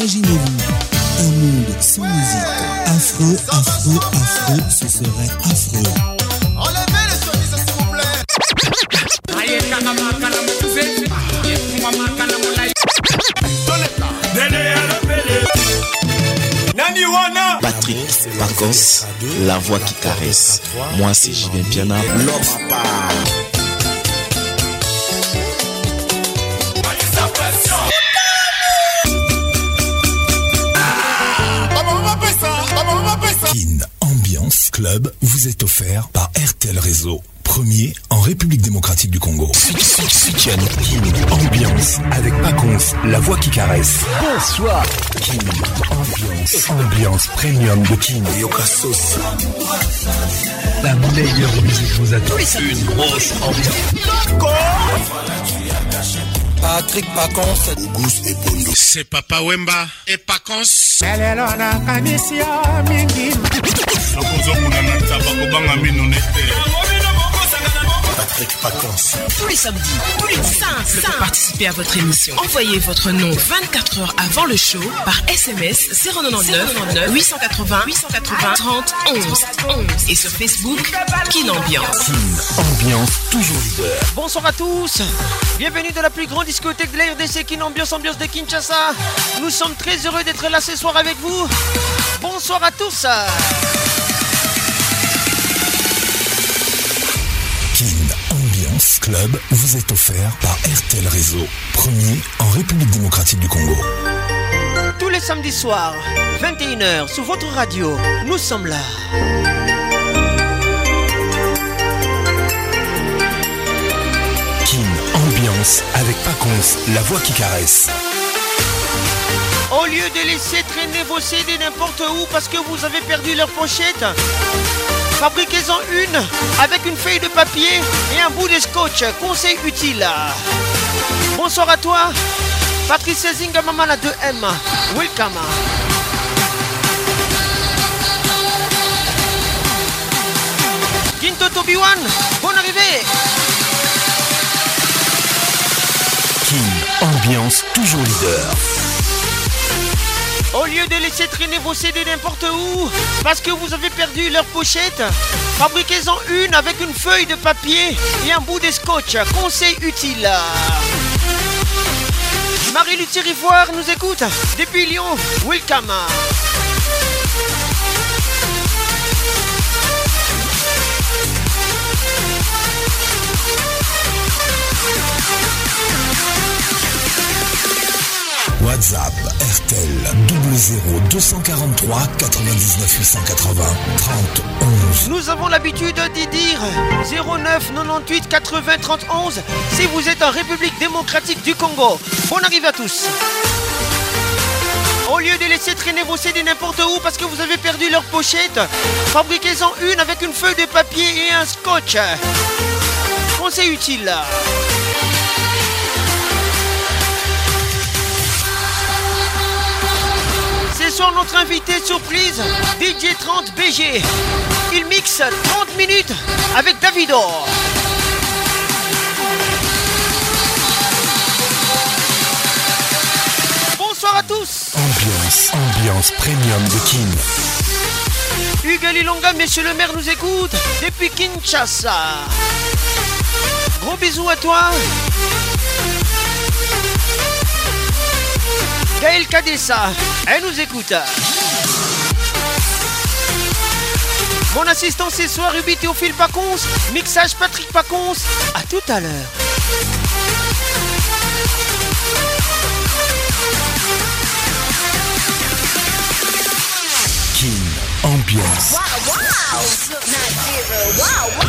Imaginez-vous un monde sans musique. Afro, afro, afro, ce serait affreux. Enlevez le sourire, s'il vous plaît. Patrick Pacos, la voix qui caresse. Moi, c'est Julien Piana, l'homme à club vous est offert par RTL Réseau, premier en République démocratique du Congo. King ambiance avec Paconce, la voix qui caresse. Bonsoir. King ambiance, ambiance premium de King Kin. Yokasos. La meilleure musique vous attend. Une grosse ambiance. Patrick Pacons Auguste Ebondo C'est Papa Wemba et Pacons Lelo nakanisi yo mingi sokozokuna na taba kobanga mino nete Patrick vacances Tous les samedis, plus de 5, Pour participer à votre émission. Envoyez votre nom 24 heures avant le show par SMS 099 880 880 30 11 11 et sur Facebook Kin Ambiance. ambiance toujours leader. Bonsoir à tous. Bienvenue dans la plus grande discothèque de l'air RDC Kin Ambiance Ambiance de Kinshasa. Nous sommes très heureux d'être là ce soir avec vous. Bonsoir à tous. vous est offert par RTL Réseau, premier en République démocratique du Congo. Tous les samedis soirs, 21h, sur votre radio, nous sommes là. Kin Ambiance avec Paconce, la voix qui caresse. Au lieu de laisser traîner vos CD n'importe où parce que vous avez perdu leur pochette, Fabriquez-en une avec une feuille de papier et un bout de scotch. Conseil utile. Bonsoir à toi, Patrice Zinga la 2M. Welcome. Ginto Tobiwan, bonne arrivée. King, ambiance toujours leader. Au lieu de laisser traîner vos CD n'importe où, parce que vous avez perdu leur pochette, fabriquez-en une avec une feuille de papier et un bout de scotch. Conseil utile. Marie-Luthier rivoire nous écoute depuis Lyon. Welcome. WhatsApp RTL 00243 243 99 880 30 Nous avons l'habitude de dire 09 98 80 31 si vous êtes en République démocratique du Congo. on arrive à tous. Au lieu de laisser traîner vos CD n'importe où parce que vous avez perdu leur pochette, fabriquez-en une avec une feuille de papier et un scotch. Conseil utile. notre invité surprise, DJ 30 BG. Il mixe 30 minutes avec Davidor. Bonsoir à tous. Ambiance, ambiance premium de King. Hugues Longa, monsieur le maire, nous écoute depuis Kinshasa. Gros bisous à toi. Gaël Kadessa, elle nous écoute. Mon assistant ce soir, Ruby Théophile Pacons, mixage Patrick Pacons, à tout à l'heure. King Ambiance. Wow,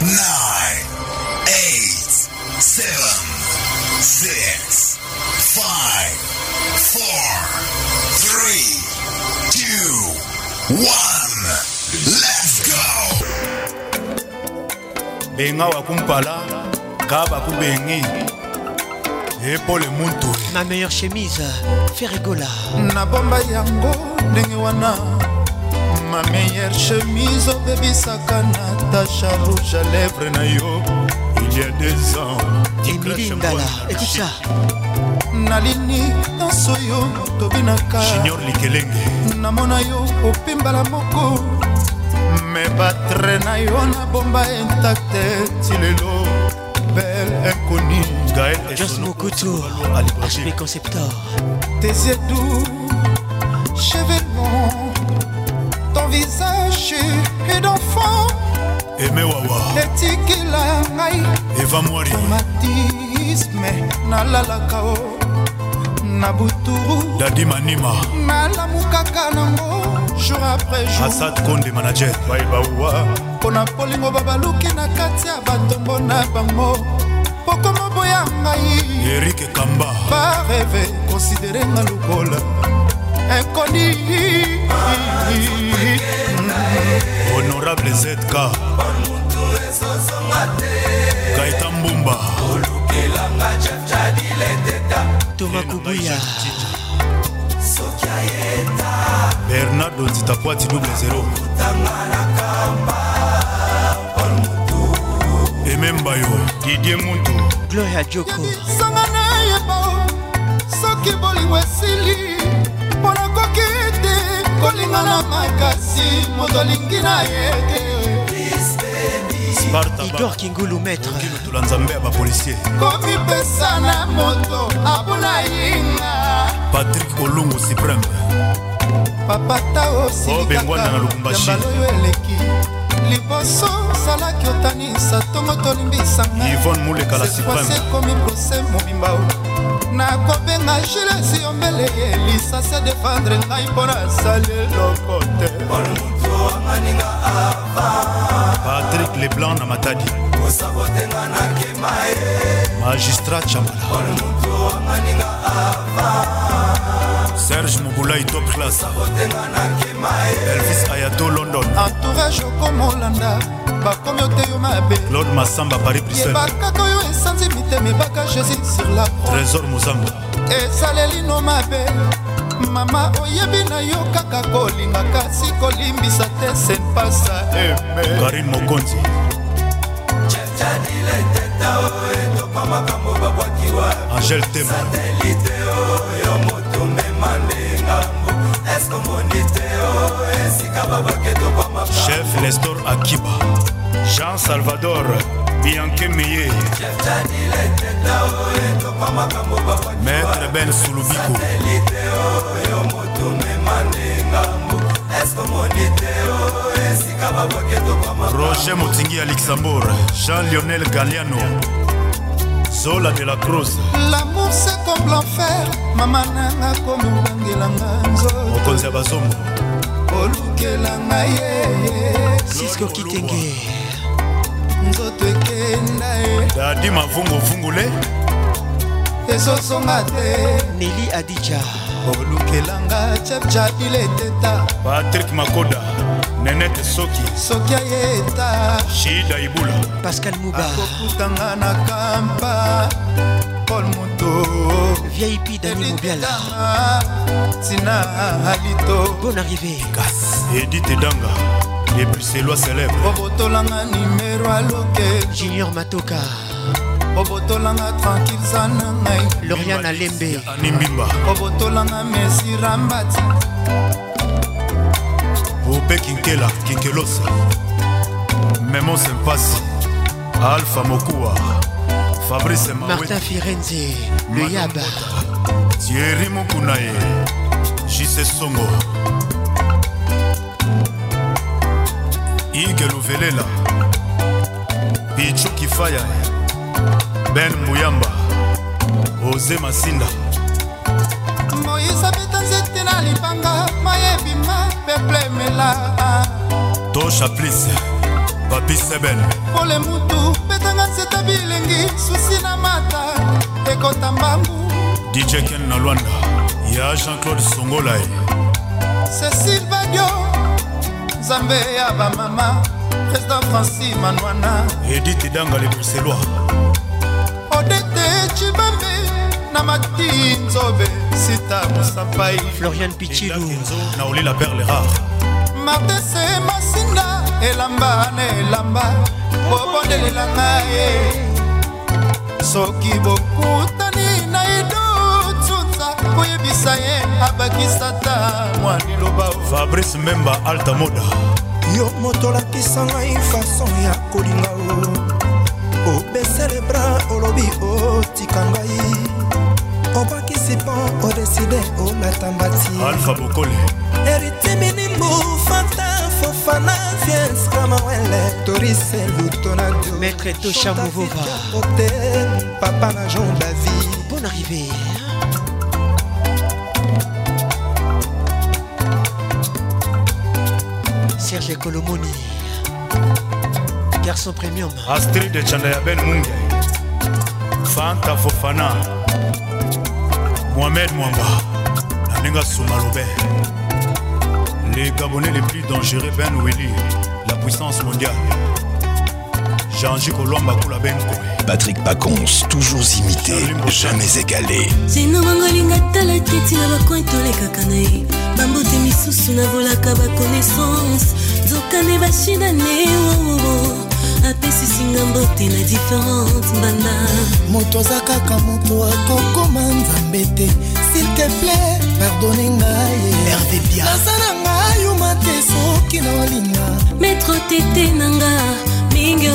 nine, eight, seven, six, five, four, three, two, one. Let's go. benga wakumpala ka bakubengi epole muntu ma meilleure chemise ferigola nabomba yango ndenge wana ma meilleure chemise obebisaka natasha rouge à lèvre na yo il y a des ans emilingala ekuta nalini nyonso yo tobinaka junior likelenge namona yo opimbala moko me batre na yo na bomba intakte ti lelo bel inconi gaeljos mokutu hp conceptor tesiedu chevelon visage d'enfant eme wawa etikila ngai eva mwari traumatisme nalalaka o oh. na buturu dadi manima nalamukaka nango jour après jour asad konde manager baibawa mpo na polingo babaluki na kati ya batombo na bango pokoma boya ngai erike kamba bareve konsidere nga lokola ekoni honorable zk kaita mbumba toma kobuya bernardo nzita kwati double zero emembayo didie mundu gloria joko soki bolingo esili mpo nakoki kolinga na makasi moto alingi na ye te igor kingulu maîtretula nzambe ya bapolisier komipesa na moto abuna yinga patrik kolungu supreme papata osilikakabaloyo eleki liboso osalaki otanisa tongo tolimbisanga ivone mulekala supreme ekomi prose mobimba nakobenga gilesi ombele lisasi adefendre ngai mpo nasali eloko te patrik leblanc na matadi kosabotenga nakema ye magistrat chamala serge mobulai top classe elvis ayato london entourage okomolanda bakomi ote yo mabe claude masamba paris bruxellebakaka oyo esanzi mitema ebaka jésus sur la trésor mozango esalelino mabe mama oyebi na yo kaka kolinga kasi kolimbisa te senpasa karin mokonzi angel tema chef nestor akiba jean salvador bianke meye oh, maître ben sulubiko oh, roger motingi ya luxembourg jean lionel galiano zola de la crose lamour se comme l'enfer mama nanga komi obangelanga nzomokonzi ya bazomo olukelanga ye sisko kitenge nzoto ekenda ye dadi mavunguvungule ezozonga te neli adija olukelanga chef jabile teta patrik makoda nenete soki soki ayeta shida ibula pascal mubaakokutanga na kampa paul moto vip dani mobiala tina alito bon arrivé gas edite danga lepuselwa célèbre obotolanga nimero aloke junior matoka obotolanga tranquille za na ngai lorian alembe nimbimba obotolanga mesira mbati ope kinkela kinkelosa memos mpasi alpha mokuwa fabrice martin firenze le yaba tieri mokuna ye jise songo ige luvelela pichu kifaya ben muyamba oze masinda moyise abeta nzete na libanga mayebima peplemela to chaplis papi seben pole mutu betanga nzeta bilengi susi na mata ekota mbangu dijeken na lwanda ya jean-claude songolae cecil badio nzambe ya bamama président franci manwana edite danga le bruselois na mati nzobe sita mosapai florian pichilu naolela perle rare martese masinga elamba na elamba bobondelela ngai soki bokutani na idotsutsa koyebisa ye abakisata mwa liloba fabrice memba alta moda yo moto olakisa ngai fason ya kolinga o obesele bra olobi otika ngai Alpha odeside olatambati eritiminimu fanta fofana fiens kamawele torise lutonadio maître tosha Hôtel, papa na jon davi bon arrivée Serge Colomoni Garçon premium Astrid de Ben Munge Fanta Fofana mohamed mwamba na ndenge asuma lobe les gabonais les plus dangereux ben weli la puissance mondiale jean-ji kolwamba kula benko patrick pacons toujours imité jamais égalé zenomangolinga tala teti na bakoin tolekaka na ye bambote misusu nabolaka baconnaissance zokane bashidane bosisinga mbote na diferente mbanda moto aza kaka moto akokoma nzambe te silteple pardone ngai naza na ngai yuma te soki na olinga metro tete na nga mingi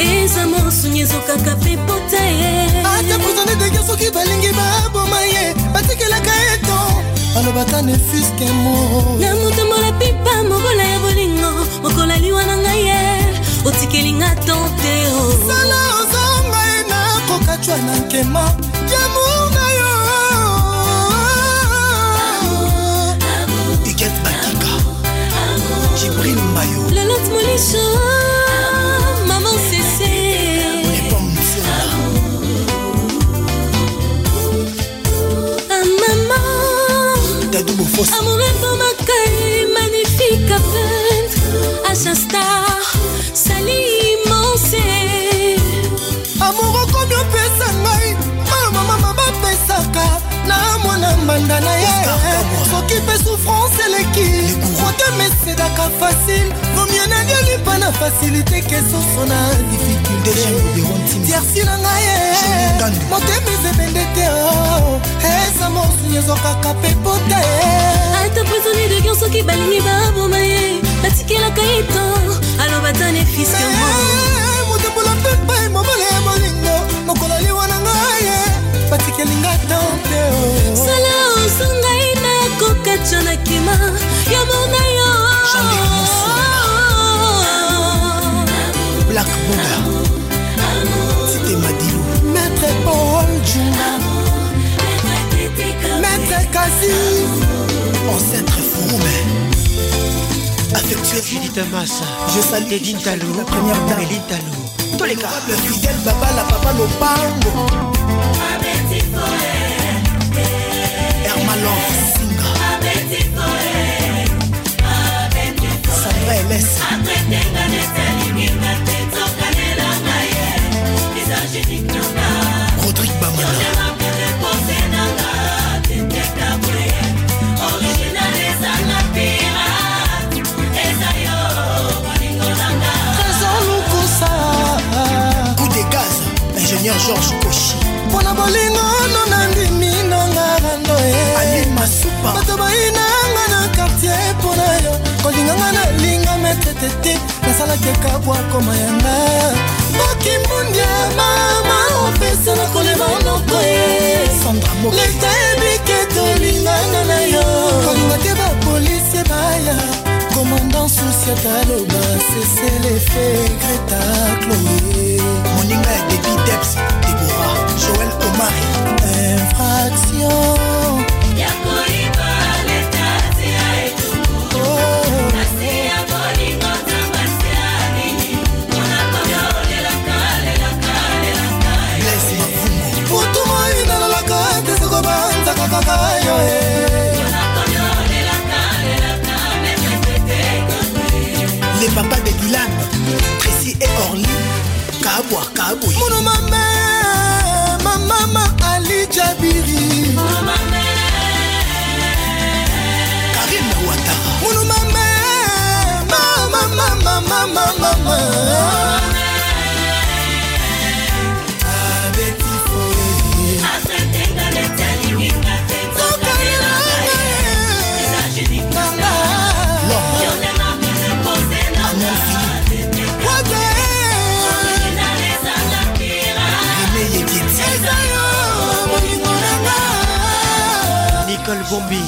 eza morsuni ezokaka mpe pota ye ata prisone dege soki balingi baboma ye batikelaka eto balobaka nefuske mo na motombola pipa mobola ya bolingo mokola liwa na ngai ye otikelinga tante o sala ozonga ye nakokatwa na nkema yamour na yo iket batika jibril mbayo lelot molisho fost Amoureux pour ma gueule magnifique à peine Așa stai banda na ye soki mpe souffrance eleki motema esedaka facile komia nalieli mpa na facilité kesoso na dificultétiersi na ngai ye motema ezebende te oh. eza eh, mosuny ezokaka mpe pota ye ata prisonnier de guerre soki balingi baboma ye batikelaka eto aloba ta nefiskamoi eh, motembola mpe epai mobala ya molinga batikelinga tante sala osu ngai nakokaca na kima yo mona yo black boga tite madilu maître paul juna maître kasi ancêtre foume affectueux Julie masse, je salue Tedine Talo la première dame Eline Talo tous les le fidèles papa, la papa lopango rodrigue bamana ingénieur georges koshi mpona bolingo nasalakeka bwakoma yanga mokimbundia mama opesa na kolema loko ye leta yebike tolingana na yo kolinga te bapolisi e baya komandan susiat aloba seselefe greta chloe moninga ya debi deps debora joel omari infraction yakoiba Nicole Bombi,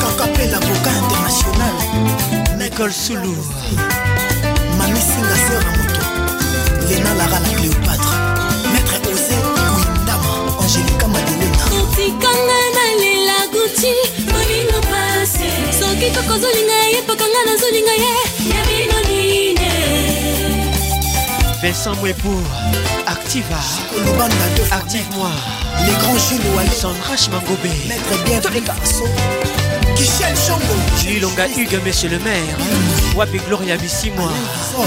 Kakapela Boca International, Michael Soulou. nanga ser na moto lena lara na cléopatre maître ose kuindama angelika madelena otikanga nalela guti molingo pase soki koko ozolinga ye pakanga nazolinga ye ya binoline vincent mwepo activa active moi les grands jules wale sandrache mangobé maître bien toleka so Michel Chambo Ilonga Hugues, monsieur le maire Wapi Gloria Bissimoa oh,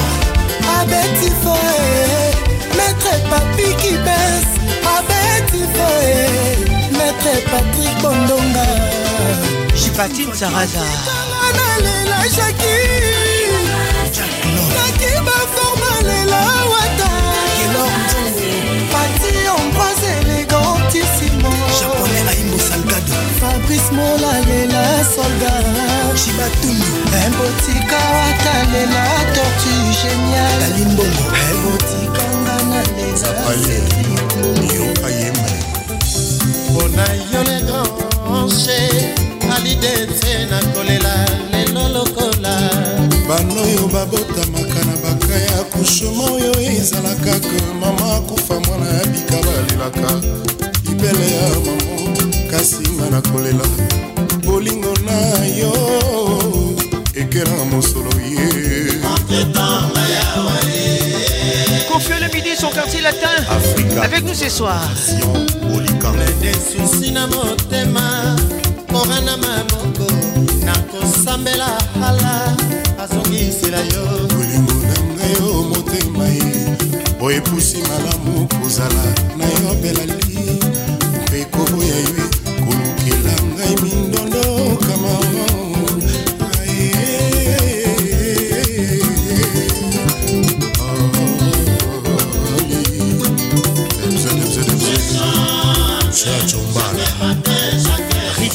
Abetifoe ah Maître Papi qui baisse Abetifoe ah Maître Patrick Bondonga patine Sarada Nalela Jackie Jackie patrice molalela solda cibatumi ebotika watalela tortu génial alimbongo ebotikanga na lesaayeme mpona yo le granche alidete na kolela lelo lokola bana oyo babotamaka na baka ya kushoma oyo ezalaka ke mama akufa mwana ya bika balelaka ibele ya mama nsima na kolela bolingo na yo ekela mosolo ye Confie le midi son quartier latin Africa. avec nous ce soir. susi na motema mora na maboko nakosambela ala azongisela yo bolingo na ngai yo oh, motema ye boyepusi malamu kozala na yo belali mpe koboya yo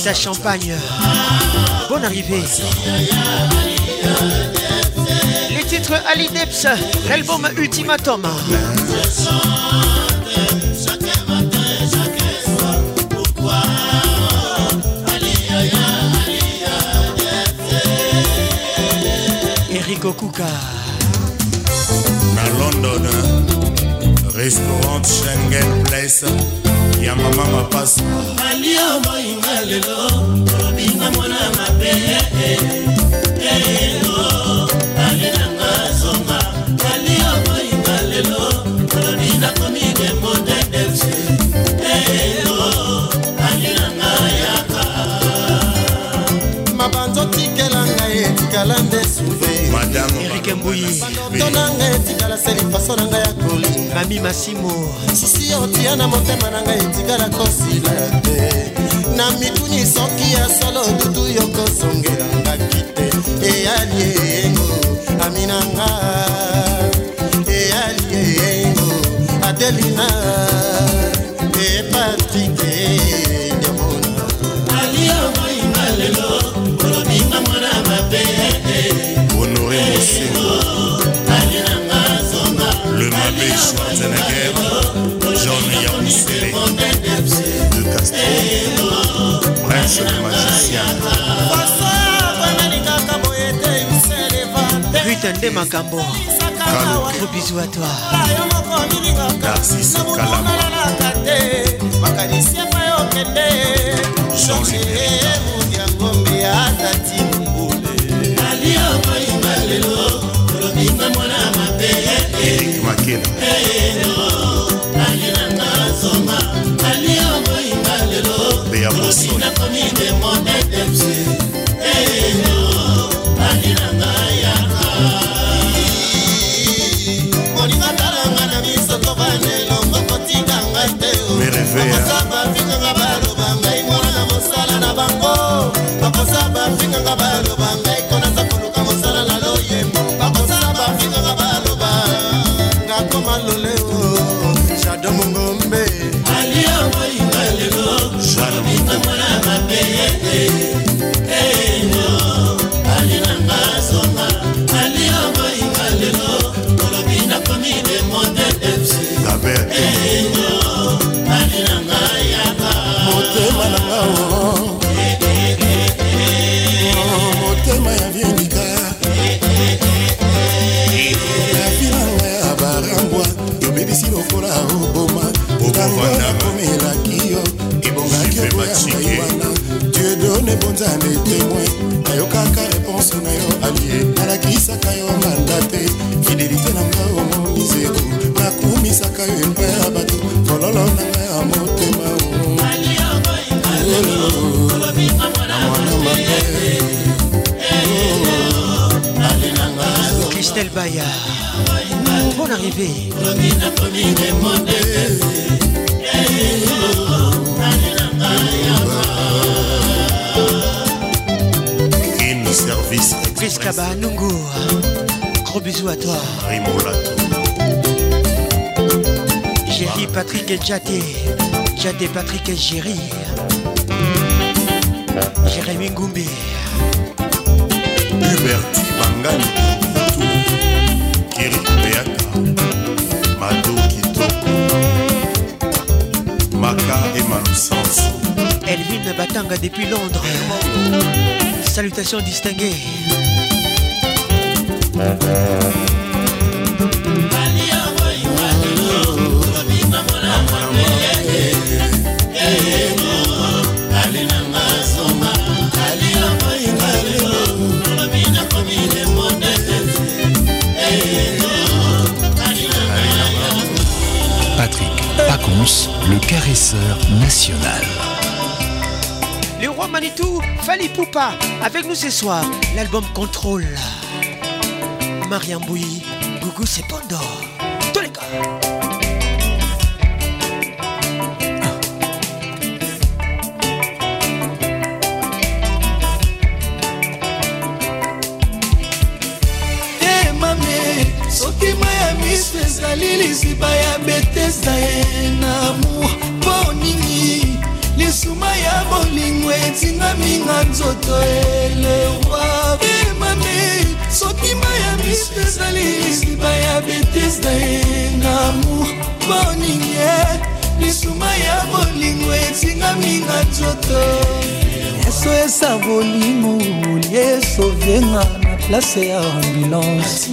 à Champagne. Bonne arrivée. Les titres Alineps album l'album Ultimatum. Enrico Kuka. À London, restaurant Schengen Place, ya passe mapasa. lelo obima mwana mabe eh, eh, elo ale nanga zonga kali okoyinga lelo olobi nakomi dembo de fc eh, elo ale nanga yaka mabanzo tikela ngai etikala nde suve madame erike mbuyi to na ngai etikala selifaso na ngai ya mami masimo susi otia na motema na ngai etikala kosila te na mituni soki ya solo dudu yokosongelangaki te eyali eyengo aminanga eyali eyengo adelina e patrik Schwarzenegger, John Yabusele, De Castro, prince de magicien. Ruth Ndé Makambo, gros bisous à toi. Narcisse Kalama, Jean Libérita. makela beya mosolo merevea Baya. Bonne arrivée. Kim Service express... Kaba Nungu. Gros bisous à toi. Jerry Patrick et Jadé. Jadé Patrick et Jerry. Jérémy Ngoumbi. Hubert Bangani. depuis Londres. Salutations distinguées. Patrick Pacons, le caresseur national le roi Manitou, Fali Poupa, avec nous ce soir, l'album Contrôle. Mariam Bouy, Gougou Sepondo, tous les gars. Eh, soki ma ya miso ezali liziba ya betesda ye na amour etingaminga nzoto eleroi emami eh, soki ma ya miso ezali lisiba ya betese na ye na amour boninge eh, lisuma ya bolingo etingaminga nzoto yeso esa bolingo liesovenga na place ya ambulance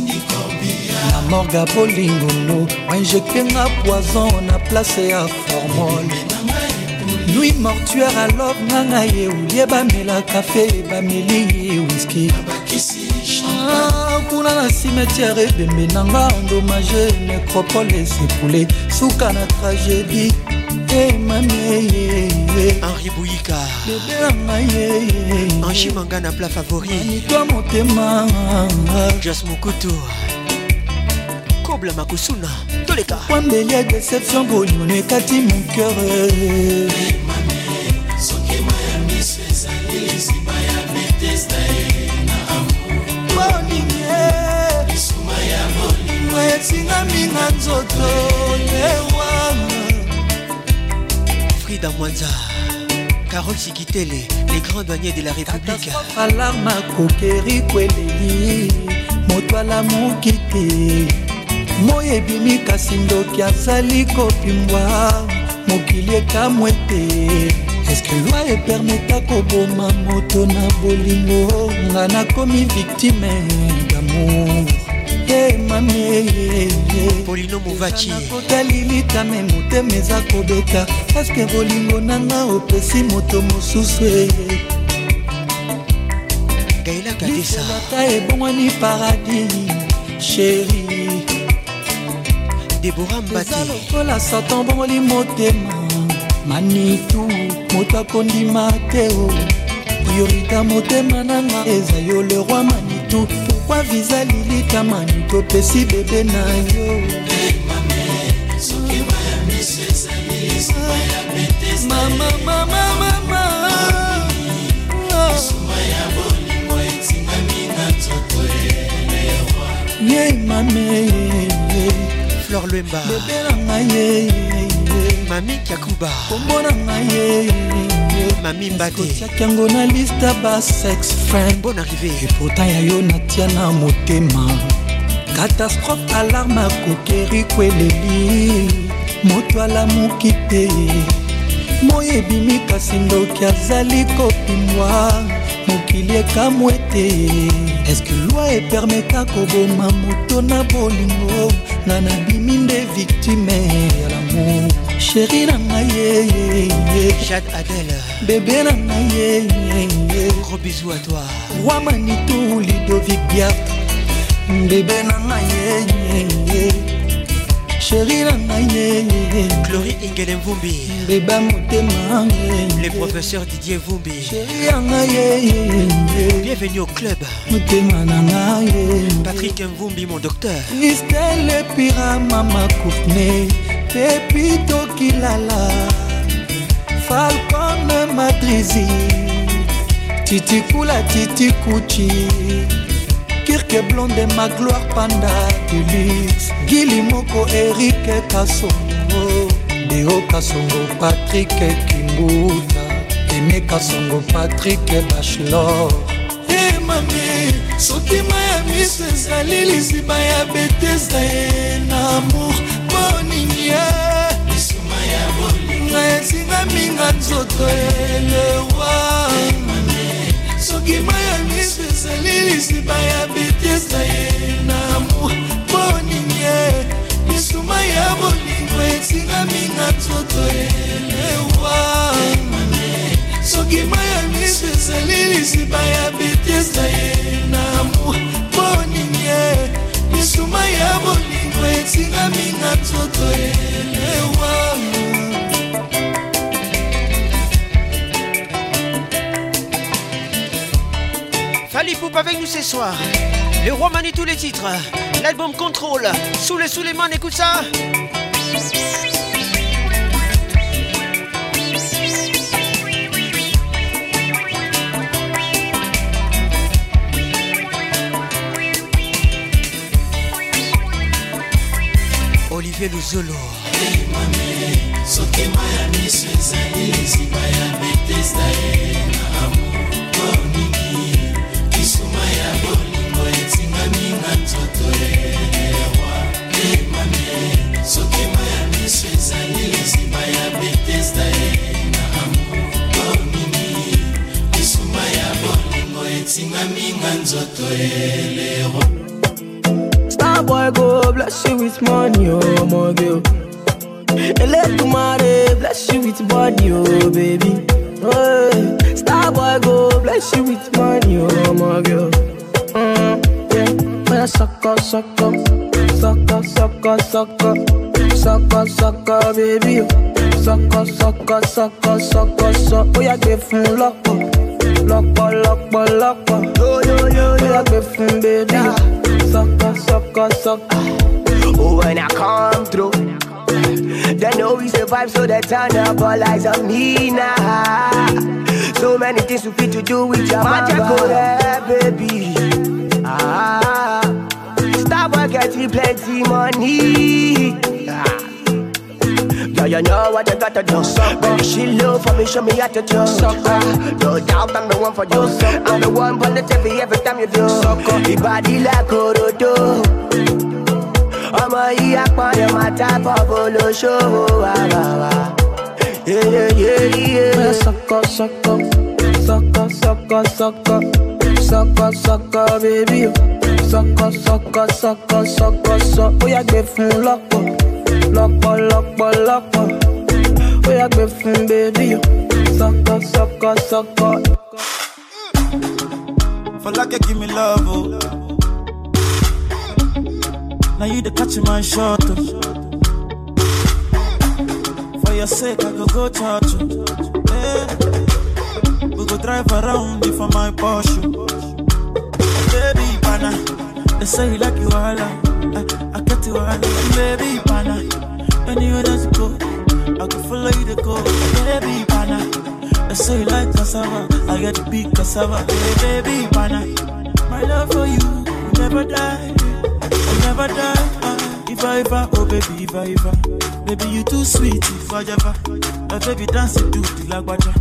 na morga bolingono ainjektenga poison na place ya formole nui mortuaire alor nanga ye olie bamela kafe bameli wiski ah, kuna na cimetiare ebembe eh, nanga endomage necropole esekule suka na tragédie eh, eh, henri bouyika angi manga na pla favorimanitwa motema jas mokutu kobla makosuna toleka wambeli ya deception bolimono ekati monkeur etingami na nzoto ewana frida mwanza carole sikitele les grands douaniers de la république alarme akokeri kweleli moto alamuki te moi ebimi kasi ndoki azali kopimbwa mokili ekamwe te eske lwa epermeta koboma moto na bolingo nga nakomi victime damour polino movaciakotali litame motema eza kobeta eske bolingo nanga opesi moto mosusu e? gailakatesa ata ebongwani paradis sheri debora mbate lokola satan bongoli motema manitu moto akondima te o priorita motema nanga eza yo le roi manitu pourkui viza lilika manitu opesi bebe na yo mama mama mama ye mame fleur lemba bebe na ngai mami kakuba kombo na ngai mami mbateotiaki yango na liste ba sex friend bon arrivé epota ya yo natia na motema katastrophe alarme akokeri kweleli moto alamuki te moyebimi kasi ndoki azali kopimwa mokili ekamw ete eske lwa epermeta koboma moto na bolingo nga nabimi nde victime ya lamour sheri na ngai yeyeyeshad adele bebe na ngai yeyeye gros bisou à toi wamanitu lidovic biart bebe na ngai yeyeye sheri na ngai nene clori ingele mvumbi reba motema le professeur didier vumbi sheri ya ngai bienvenu au club motema na ngai patrik mvumbi mon docteur kristel epira mama courtne pepitokilala falcone madrizi titikula titikuchi kirke blonde magloire panda elix gili moko erike kasongo deo kasongo patrik kimbuta eme kasongo patrik bachelor emami sotima ya miso ezali liziba ya betesa ye na amour mpo nini ye ngai esingami nga nzoto elewa mokima ya miso ezali lisiba ya vitese na ye na amour mpo nini ye misuma ya bolingo etingami na toto elewa sokima ya miso ezali lisiba ya vitese na ye na amour mpo nini ye misuma ya bolingo etingami na toto elewa Allez Poupe avec nous ce soir. Le roi et tous les titres. L'album Contrôle. Sous les sous les mains, écoute ça. Olivier Luzolo. Zolo, star boy go bless you with money oh my girl Eletumare bless you with body oh baby hey. Eh, star boy go bless you with money oh my girl mm, yeah. Oh, yeah suck up suck up suck up suck up suck up suck up suck up baby suck up suck up suck up suck up suck up oh yeah give me love lọ́pọ̀ lọ́pọ̀ lọ́pọ̀ lọ́pọ̀ gbé fún bèbí sọ́kọ́ sọ́kọ́ sọ́kọ́. Oh, when I come through, they know we survive, so they turn up all eyes on me now. So many things we fit to do with your mama. Magic for baby. Ah, stop working, plenty money. Ah. So you know what you gotta do. Baby, she love for me, show me how to do. Suck no doubt I'm the one for you. I'm the one for the TV every time you do. Suck Your body like Orodo. ọmọ yìí apọ̀dé máa tábọ̀ bolóṣòwò wà wà wà. Yéyéyéyé. sucker sucker sucker sucker sucker sucker sọkọ bébí Sucker sucker sucker sucker sọkọ sọ ó yàgbé fún lọ́pọ̀ lọ́pọ̀ lọ́pọ̀ lọ́pọ̀ ó yà gbé fún bébí o sọkọ sọkọ soko For like you give me love oh. Now you dey catch my shot oh. For your sake I go go church oh. you. Yeah. We go drive around for my Porsche. Oh. Baby, bana. They say you like eh, you are I, I got you all Baby, pana Anywhere that you go I can follow you to go Baby, pana They say you like cassava I got the big cassava hey, Baby, pana My love for you will never die will never die ah, If I ever, oh baby, if I ever Baby, you too sweet, if I ever My eh, baby dance to the lagwaja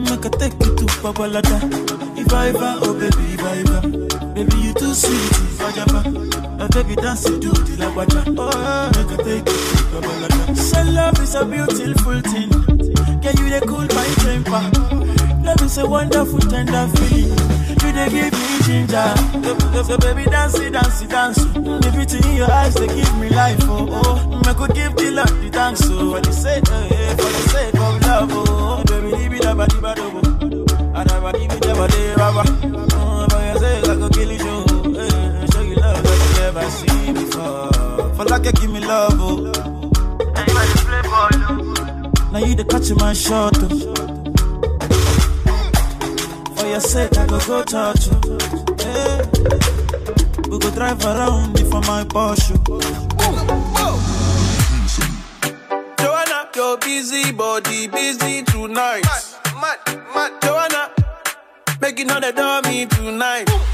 Make mm, I take you to Babalada If I ever, oh baby, if I ever Baby, you too sweet, Fajaba. I take it dance to do like water. Oh, make can take it. So love is a beautiful thing. Can you they cool my temper? Love is a wonderful, tender feeling. You they give me ginger. So baby, dance dance dance. The beauty in your eyes, they give me life. Oh, oh. I could give the love the dance. So oh. for the sake, oh, yeah, for the sake of love. Oh, baby, leave me up, I did, I did, I never I did, never did, I did, never seen before. For like you give me love, oh. Now you the playboy, Now you the catch my shot, oh. For your sake, I go go touch you. Yeah. We go drive around before my Porsche. Ooh. Joanna, your busy body, busy tonight. Mad, mad, mad. Joanna, making all the dummy tonight. Ooh.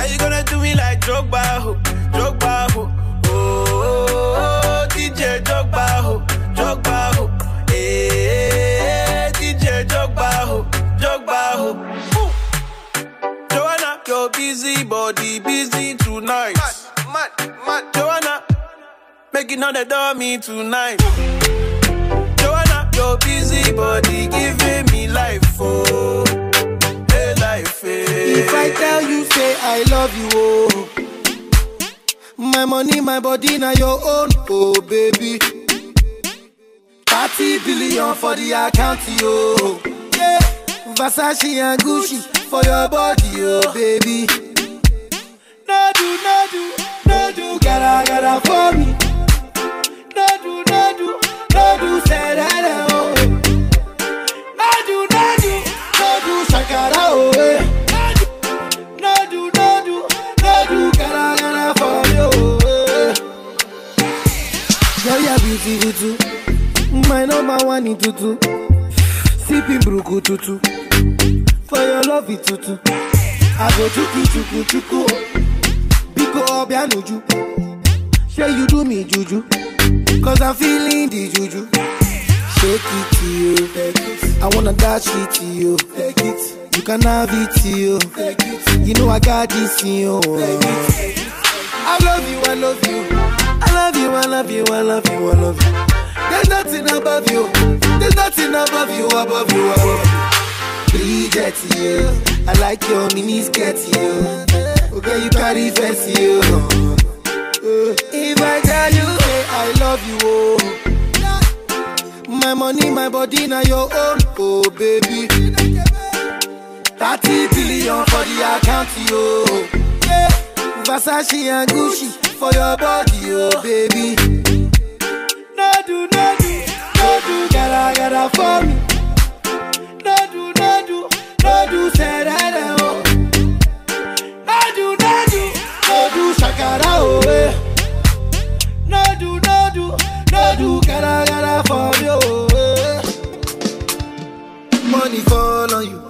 How you gonna do me like Drogba, ho, Drogba, ho? Oh, oh, oh, DJ Drogba, ho, Drogba, ho. Hey, eh, DJ Drogba, ho, Drogba, ho. Joanna, your busy, body busy tonight. Mad, mad, mad. Joanna, making all the dummy tonight. Ooh. Joanna, your busy, body giving me life, oh if I eh. tell you, say I love you, oh. My money, my body, now your own, oh baby. 30 billion for the account, yo. Yeah. Versace and Gucci for your body, oh baby. No do, no do, no do, gotta, gotta for me. No do, no say that. My number one in tutu Sipping bruku tutu For your love it tutu I go chuku chuku chuku Biko obia nuju Say you do me juju Cause I'm feeling the juju Shake it to you I wanna dash it to you Take it You can have it, you. You know I got this, you. I love you, I love you. I love you, I love you, I love you, I love you. There's nothing above you. There's nothing above you, above you, above you. Bridget, you. I like your mini skirt, you. Okay, you carry fancy, you. If I tell you, hey, I love you, oh. My money, my body, now your own, oh baby. 30 billion for the account, yo. Yeah. Versace and Gucci for your body, oh baby. No do, no do, no do, gotta, gotta for me. No do, no do, no do, said I know. No do, no do, no do, shakara, oh, eh. No do, no do, no do, gotta, gotta for me, oh, eh. Money fall on you.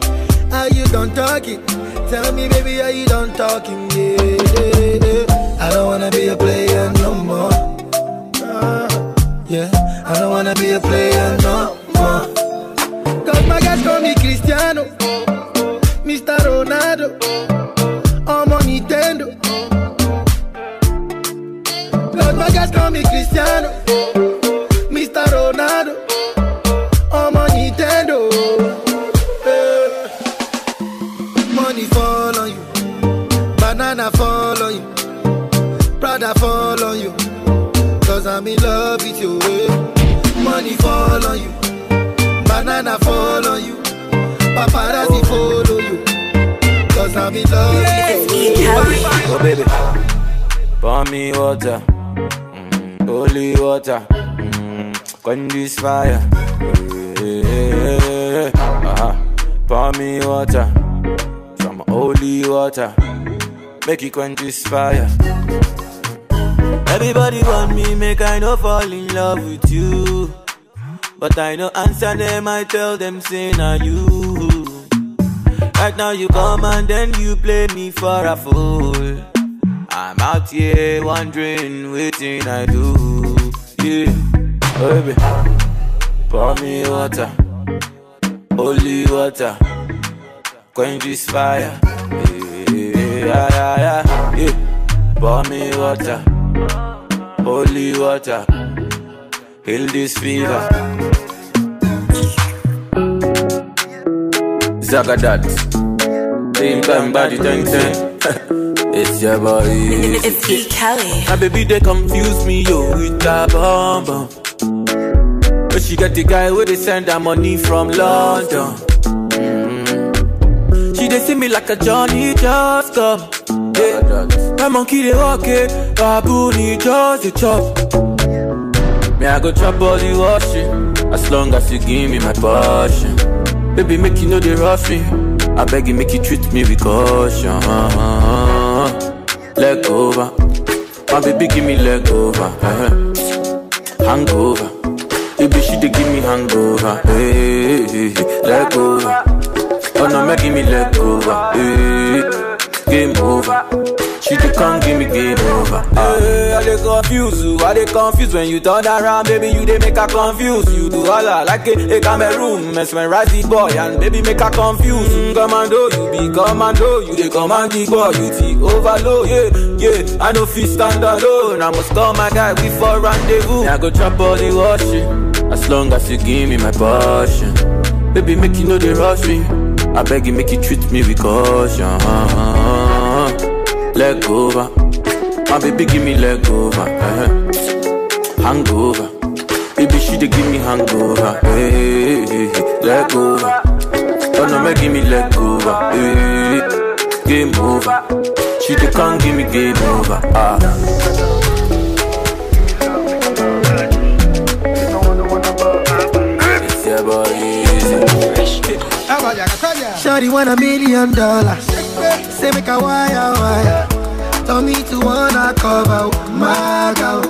How you done talking? Tell me, baby, how you done talking? Yeah, yeah, I don't wanna be a player no more. Yeah, I don't wanna be a player no more. Cause my guys call me Cristiano, Mr. Ronaldo, I'm on Nintendo. Cause my guys call me Cristiano. in love with you. Eh? Money fall on you, banana fall on you, paparazzi follow you. Cause I'm in love yes, with you. Oh baby, pour me water, mm, holy water, mm, this fire. Yeah, uh-huh. Pour me water, some holy water, make it quench this fire. Everybody want me, make I no fall in love with you. But I no answer them, I tell them, say, nah, you. Right now you come and then you play me for a fool. I'm out here wondering, waiting I do. Yeah, oh, baby, pour me water, holy water, quench this fire. Yeah, yeah, yeah, yeah. yeah. Pour me water. Holy water, heal this fever. Zagadat, same time body ten ten. It's your boy. It's E. Kelly. My baby, they confuse me, yo, with that bomb bomb. But she got the guy where they send her money from London. Mm -hmm. She they see me like a Johnny just come. Maman qui les rocké, it, pour ni just the chop. Me I go chop all the rush as long as you give me my passion. Baby, make you know the rough me. I beg you, make you treat me with caution. Leg over, my baby, give me leg over. Eh, eh. Hangover, baby, she dey give me hangover. Hey, eh, hey, hey. Leg over, oh no, make give me leg over. Hey game over. She dey come give me game over. Hey, eh, I dey confuse you, I dey confuse when you turn around, baby you dey make her confuse you. Do all I like a, a Cameroon, mesmerize the boy and baby make her confuse. Mm, commando, oh, you be commando, oh, you dey command the boy, you see overload. Yeah, yeah, I no fit stand alone, I must call my guy before rendezvous. I go trap all the washing, as long as you give me my passion, Baby make you know they rush me. I beg you, make you treat me with caution. Leg over. My baby, give me leg eh. over. Hangover. Baby, she dey give me hangover. Hey, Leg over. Eh. Oh no, me give me leg over. Eh. Game over. She dey come give me game over. Ah. Shorty want a million dollars. Say make a wire wire. Tell me to wanna cover my girl.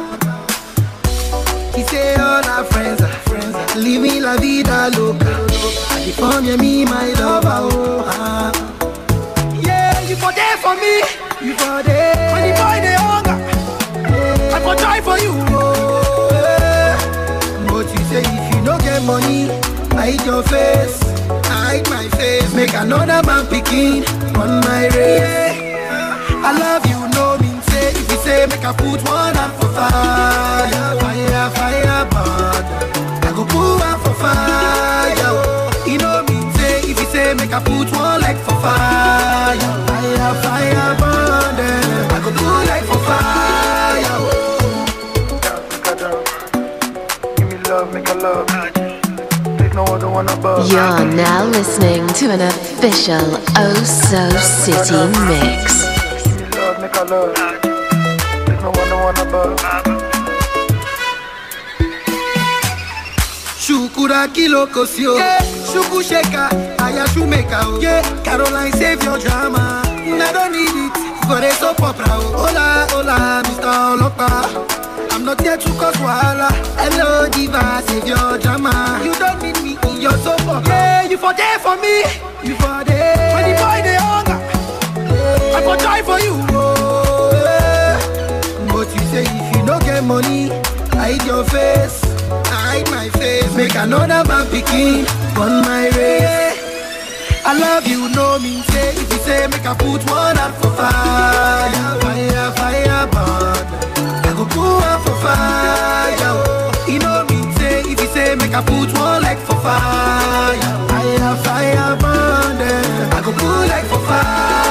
He say all our friends are friends. Are living la vida loca. They for me, my lover. Oh, ah. Yeah, you for there for me. You for there. When the boy they hunger, yeah. I for joy for you. Oh, But you say if you no get money, hide your face like my face. Make another man picking on my race. I love you, no mean say. If you say, make I put one up for fire, fire, fire, but I go put one for fire. You know mean say. If you say, make I put one leg for fire, fire, fire. You're now listening to an official Oh So City mix. Shukura Kilokosio, Shuku Sheka, Ayashumeka, yeah, Caroline, save your drama. I don't need it, for it's so popular. Hola, hola, Mr. Olopa. I'm not here to cause wahala. Hello, diva, save your drama. You don't need me in your sofa. Yeah, you for there for me. You for there. When the boy they hunger, yeah. I for try for you. Oh, yeah. But you say if you don't get money, hide your face, hide my face. Make another man picking on my race. I love you, no mean say. If you say, make I put one out for fire, fire, fire, burn fire. You know me say if you say make a put one leg for fire. Fire, fire, burn I go put leg for fire.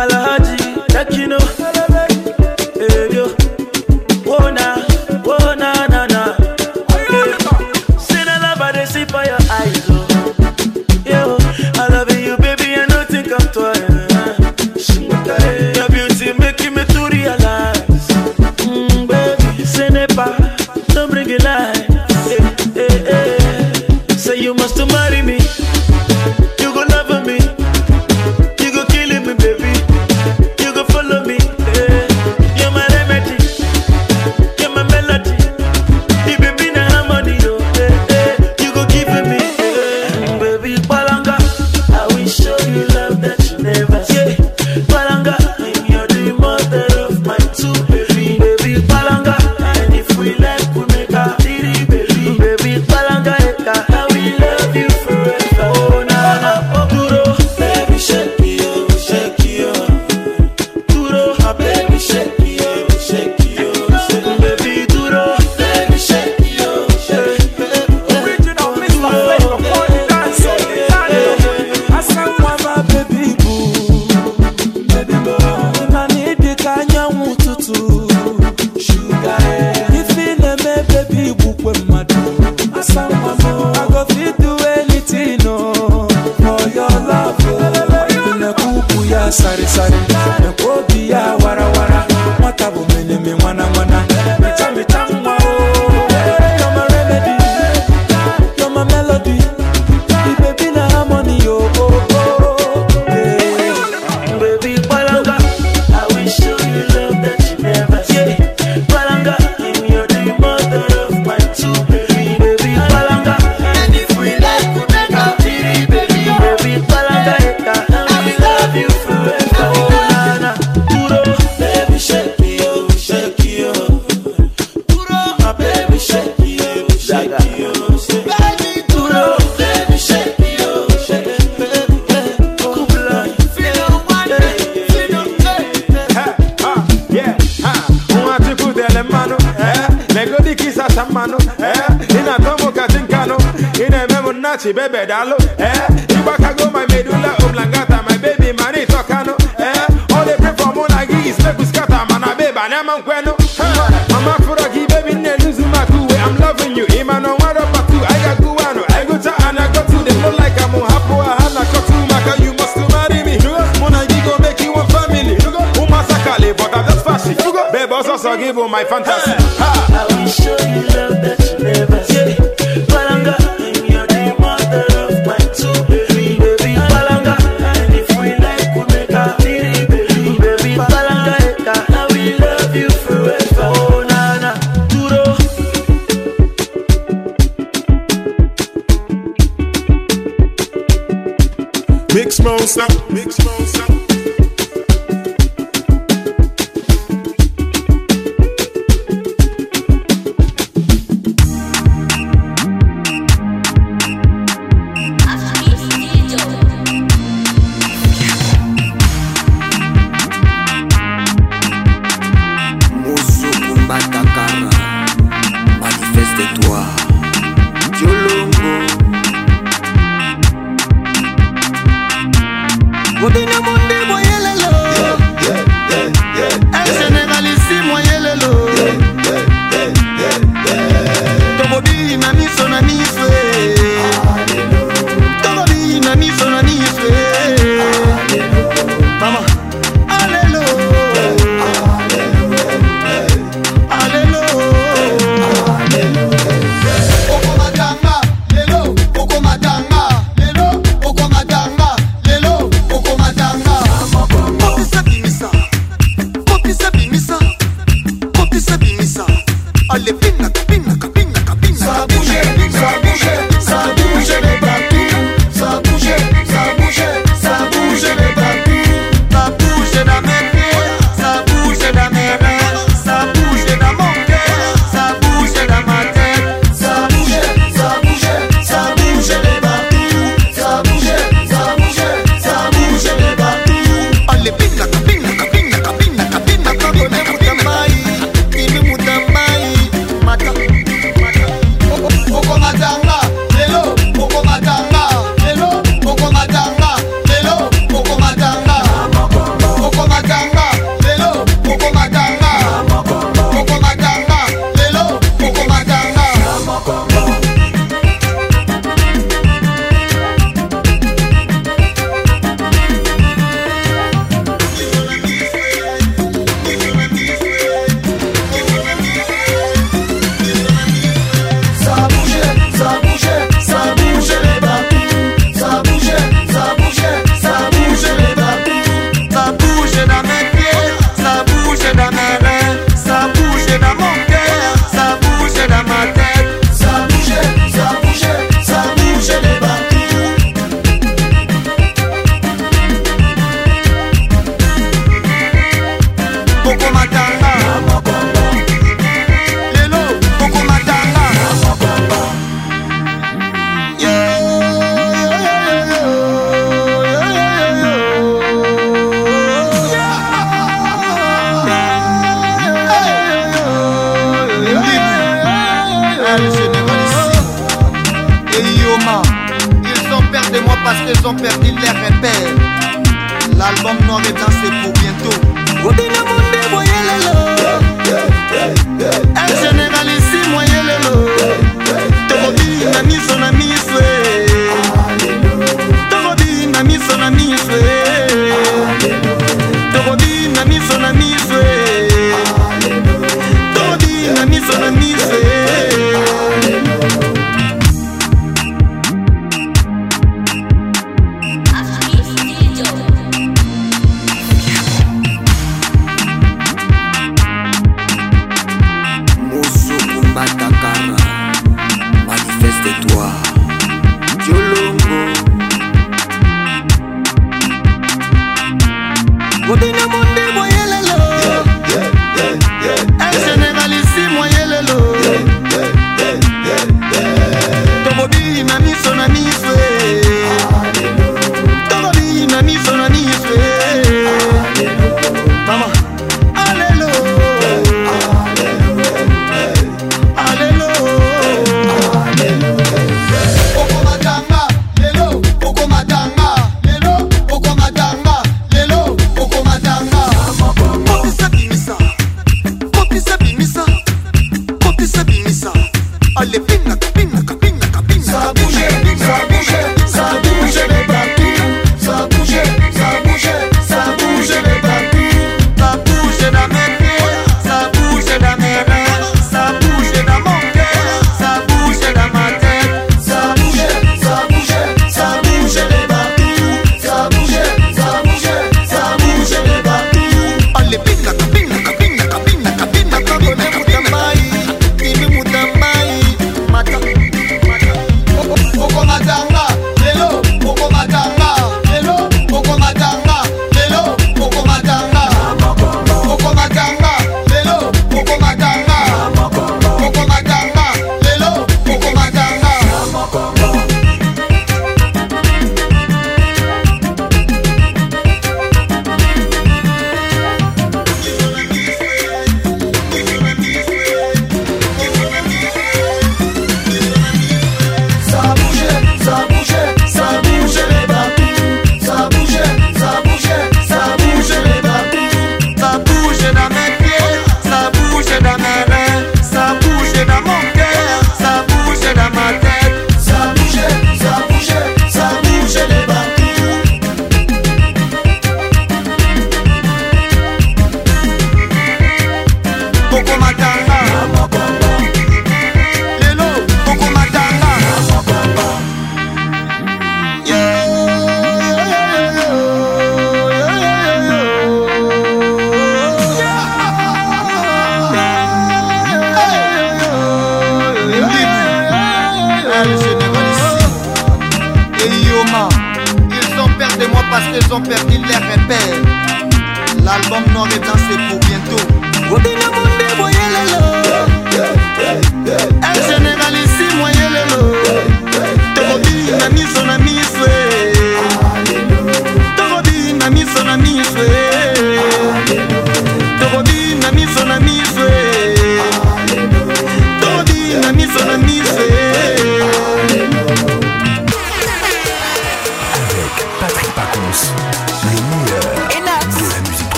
Alhaji, taking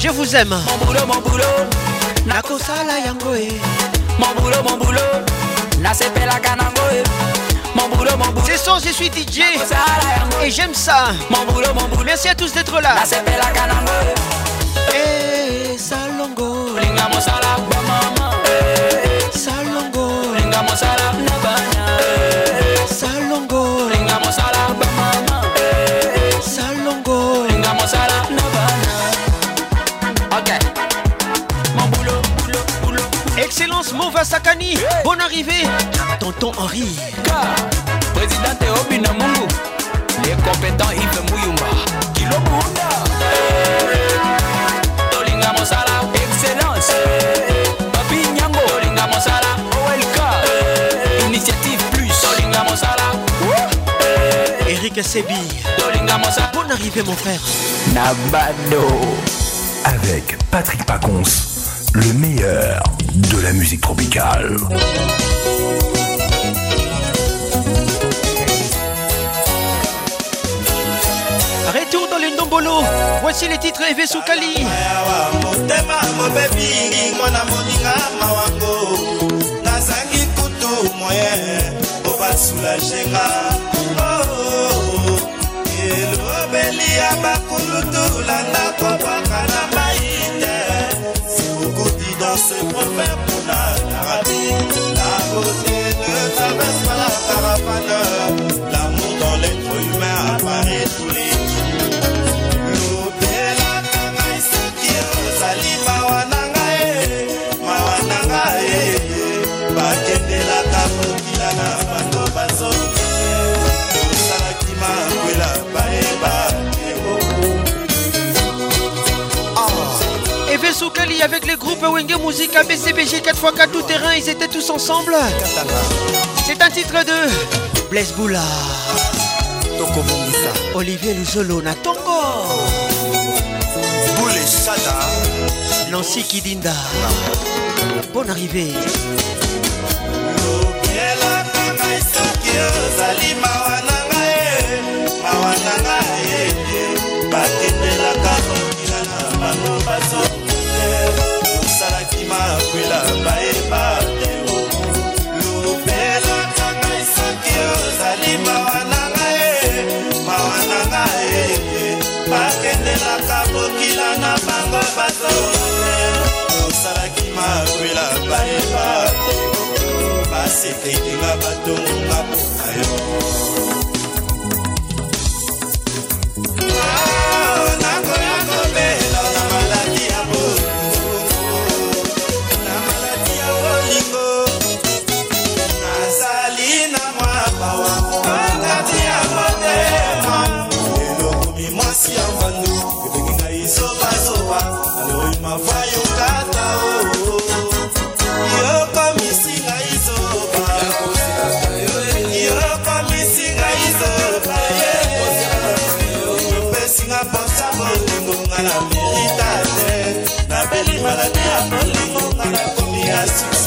Je vous aime. Mon boulot, mon boulot. Nakosala yangoe. Mon boulot, mon boulot. la kanangoe. Mon boulot, mon boulot. C'est son, je suis DJ. Et j'aime ça. Mon boulot, mon boulot. Merci à tous d'être là. la kanangoe. arrivé Tonton Henri président Obina Mungu Les compétents Yves Mouyumba Kilo Bunda Tolinga Mosala Excellence Papi Nyango Tolinga Mosala Initiative Plus Tolinga Mosala Eric Sebi Tolinga Mosala arrivé mon frère Nabado Avec Patrick Pacons Le meilleur de la musique tropicale. Retour dans le Ndombolo, voici les titres rêvés sous Kali. kutu moyen po basulagenga oh, oh, oh. elobeli ya bakulutu landa kobwaka na danser pour faire pour la Arabie. La beauté ne traverse pas la caravane. L'amour dans l'être humain apparaît tous les jours. lobela na ngai soki ozali mawa na ngai eh, mawa na ngai eh, eh. bakendelaka mokila na bato bazongi osalaki makwela bayeba oh. ah. te sukali avec groupe Wenge Musica, BCBG, 4x4 tout terrain, ils étaient tous ensemble. C'est un titre de Blaise Boula. Olivier Luzolo Natongo. Boule Sada. Nancy Kidinda. Bonne arrivée. osalaki makwela bayeba basekekinga batonga mpoka yo Yes.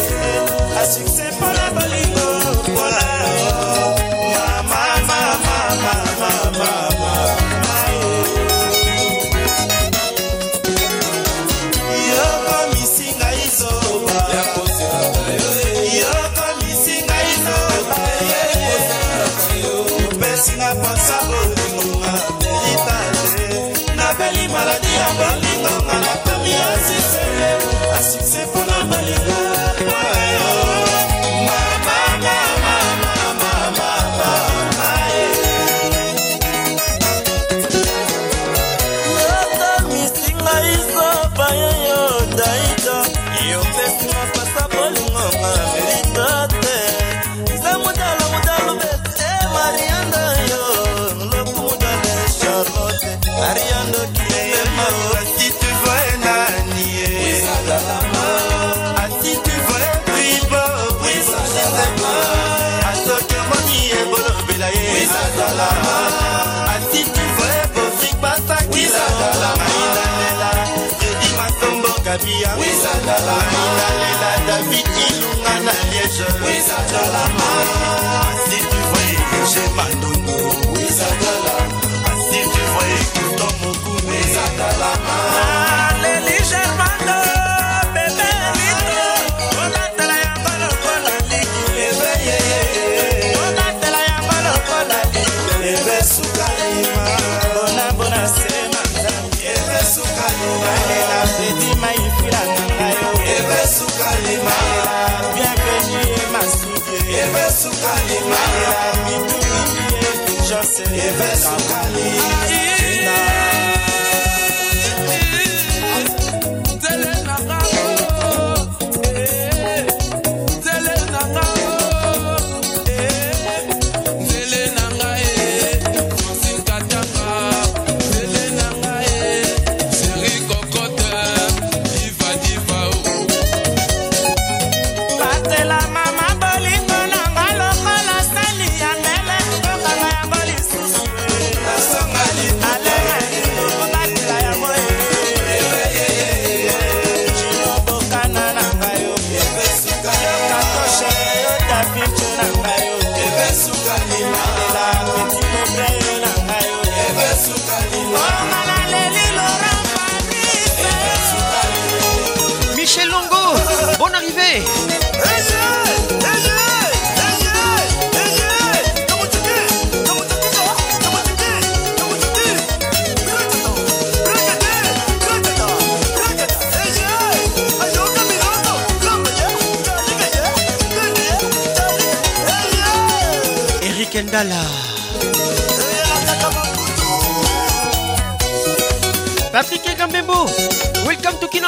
Libya Wizard de la David Ilunga na Liège Wizard de la main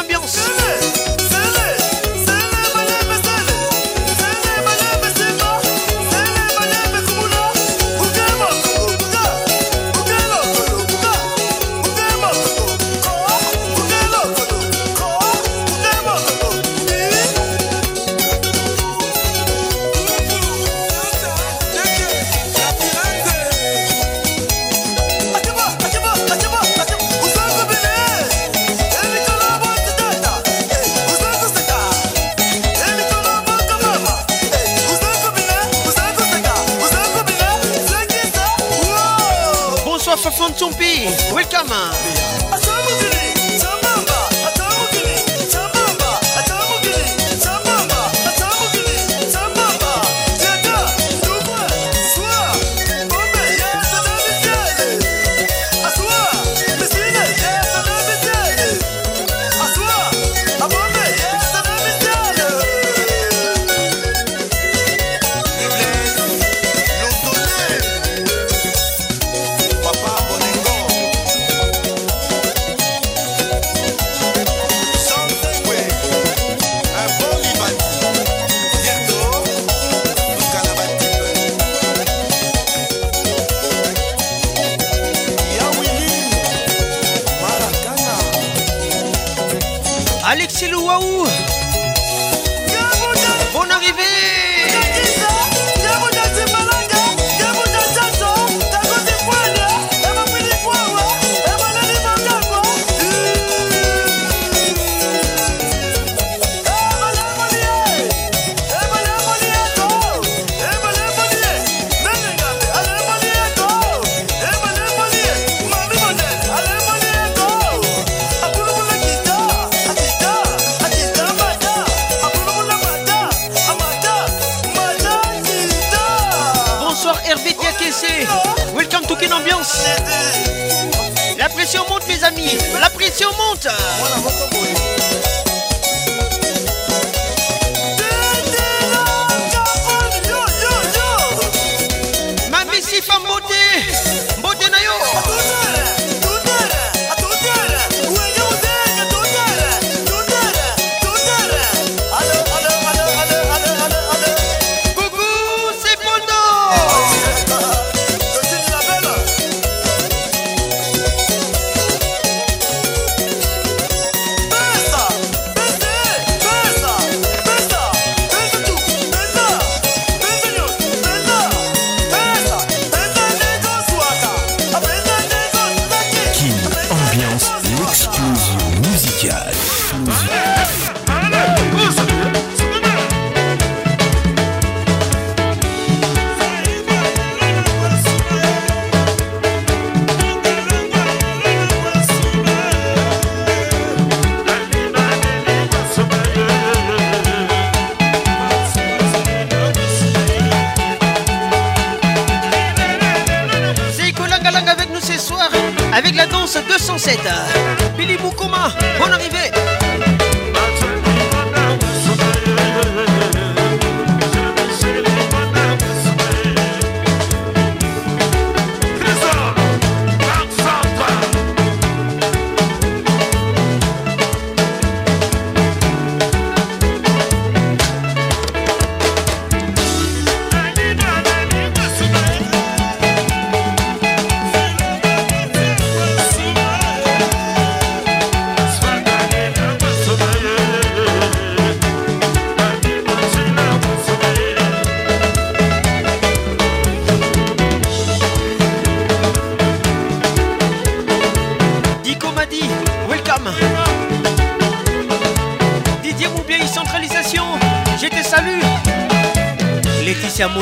变示。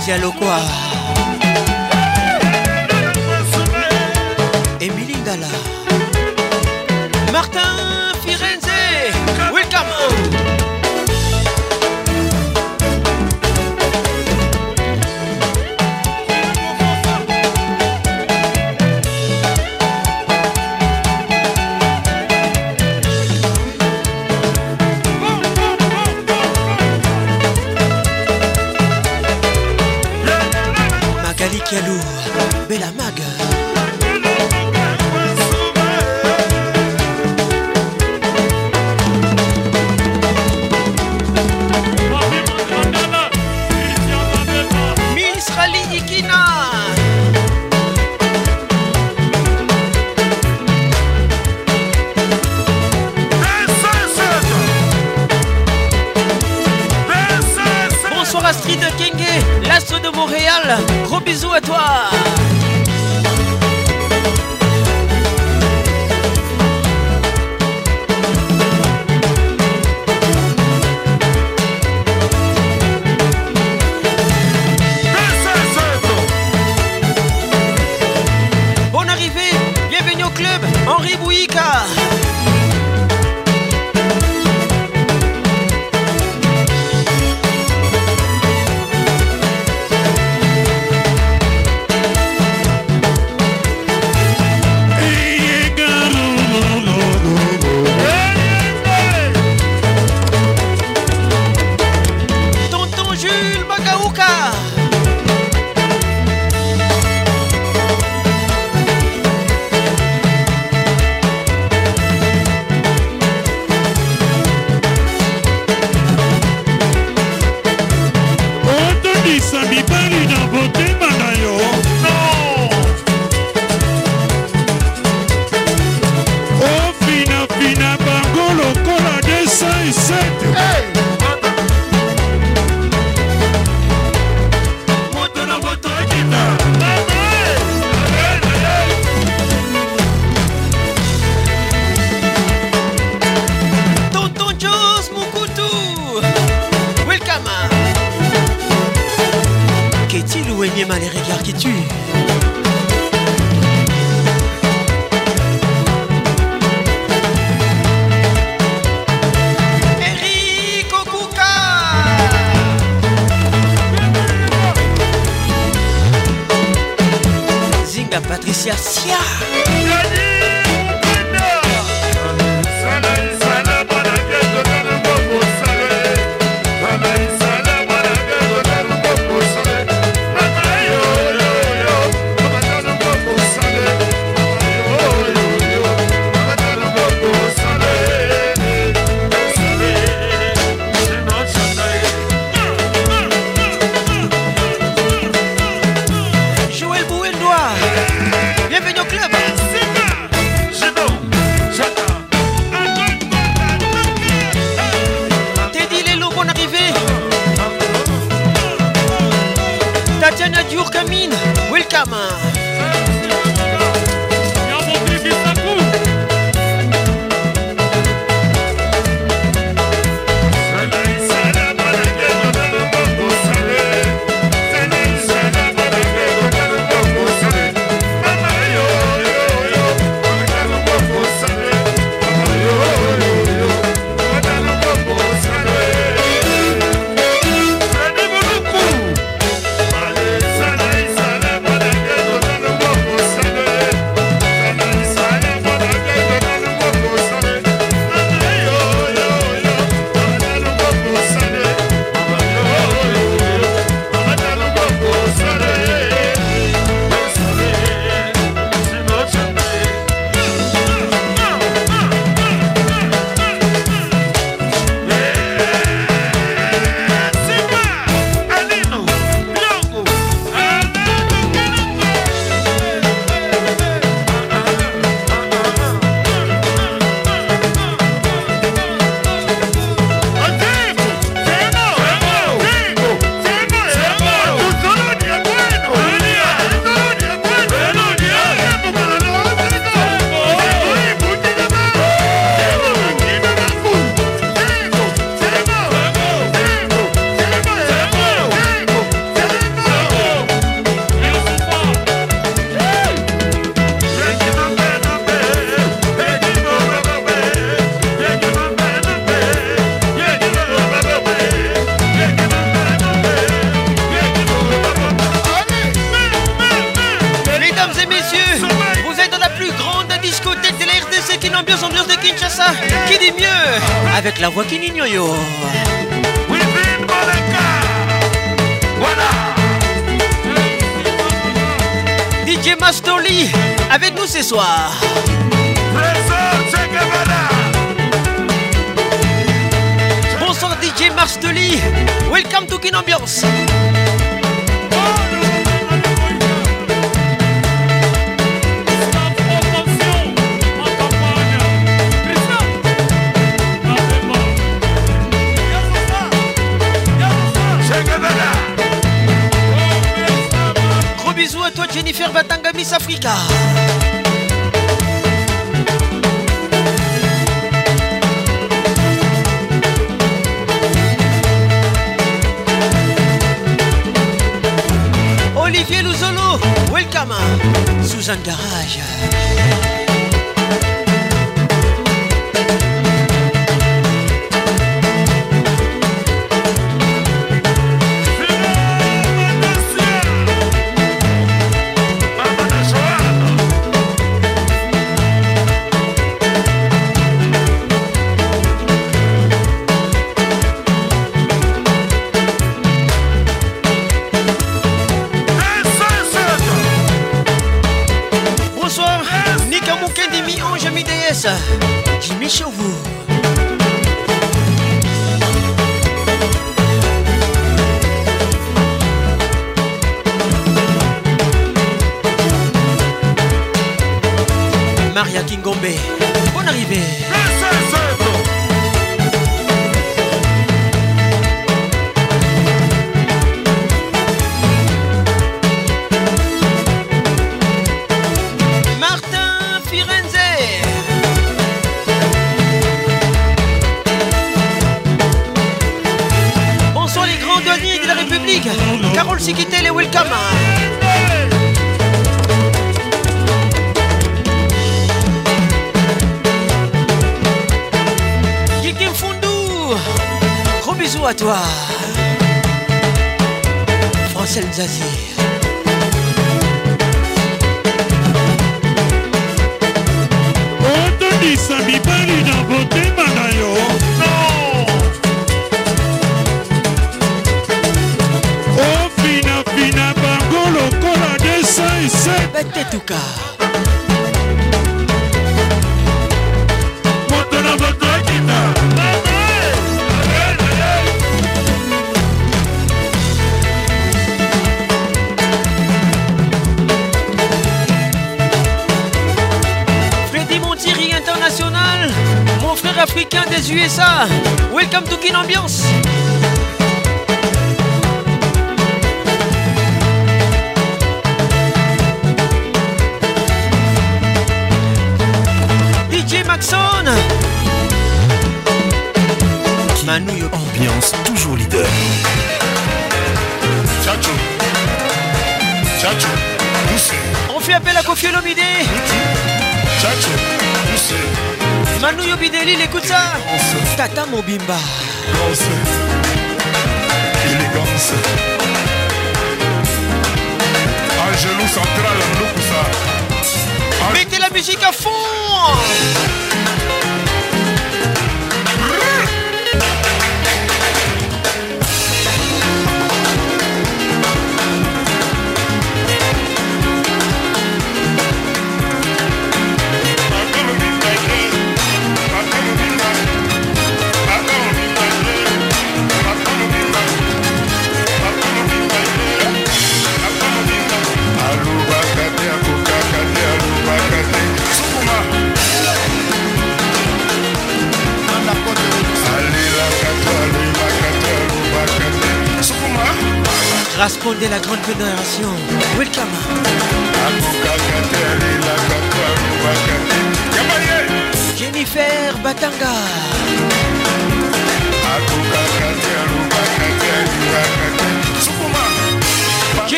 rosia lokwa Qui dit mieux Avec la voix qui yo DJ Mastoli avec nous ce soir. Bonsoir DJ Mastoli, welcome to Kin bisous à toi Jennifer Batanga Miss Africa. Olivier Luzolo, welcome. Suzanne Garage.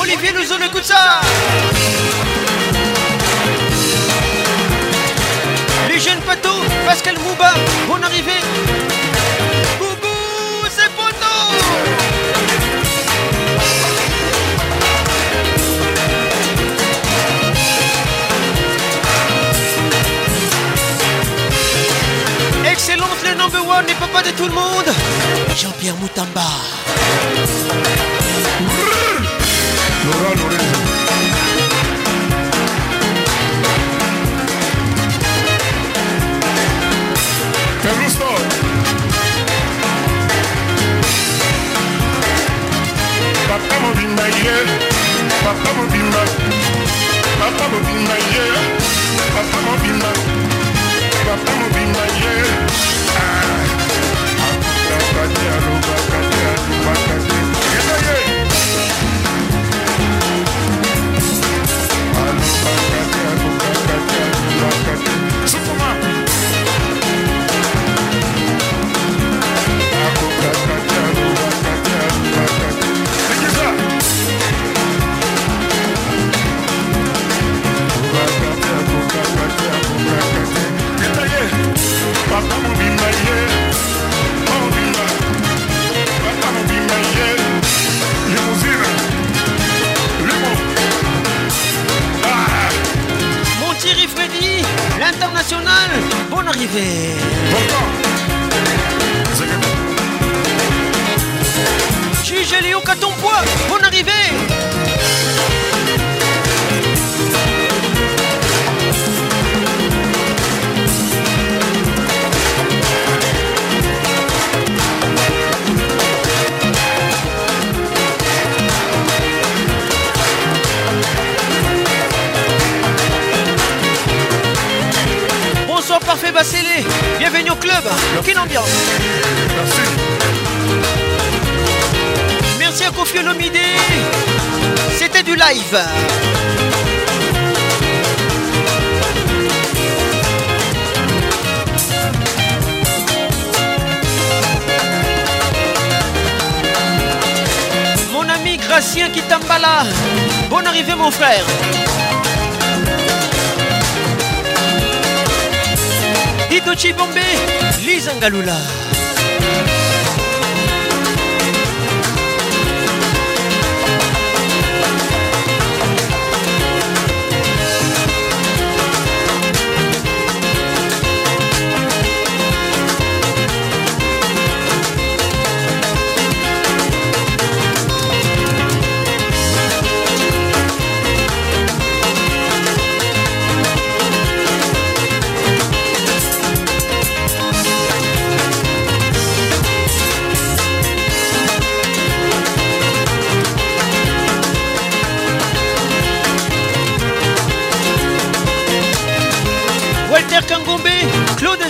Olivier nous on écoute ça Les jeunes patos, Pascal Mouba, bon arrivée number one, les papas de tout le monde. Jean-Pierre Moutamba. Laura Lorenzo. Caruso. Papa Mobimba, Ye Papa Mobimba. Papa Mobimba, Ye Papa Mobimba. Papa Mobimba, Ye Aluba, international. Bonne arrivée. Juge Léo Catonpois, bonne arrivée. Parfait les bienvenue au club. Quelle ambiance. Merci. Merci à Kofi Olomide. C'était du live. Mon ami Gracien Kitambala, bonne arrivée mon frère. Ikochi Bombay, Lisa Ngalula.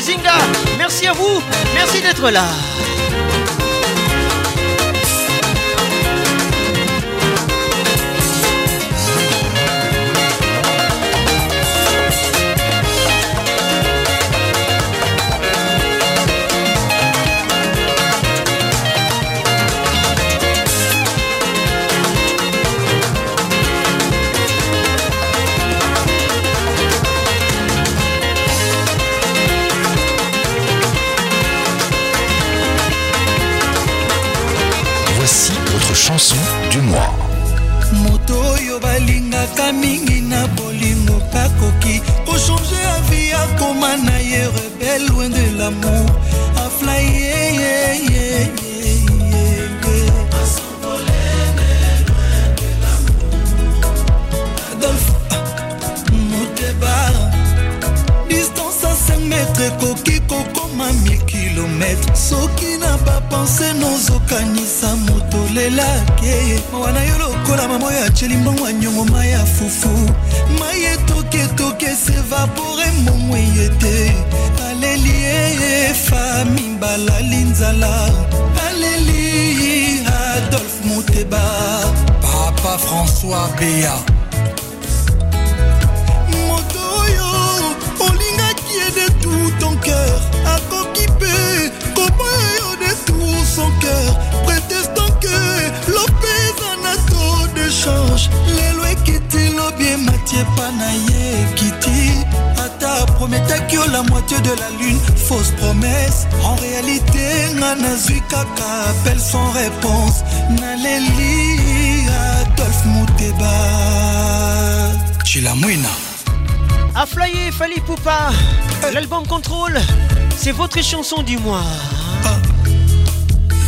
Zinga. Merci à vous. Merci d'être là. chanson du mois moto oyo balingaka mingi na bolingo kakoki ochange avi akoma na ye rebel loin de lamour km soki na bapense nozokanisa moto lelake wana yo lokola mamo ya aceli mbongo anyongo mai ya fufu mai etoketoke sevapore mbongo eye te aleli eyefa mibalali nzala aleli adolphe moteba papa françois bea qui lelo ekiti matière pas naïve na ye ekiti ata prometaki yo la moitié de la lune fausse promesse en réalité nga nazwi kaka Appelle sans réponse naleli adolphe muteba chilamwina aflaye fali poupa eh. l'album contrôle c'est votre chanson du mois ah.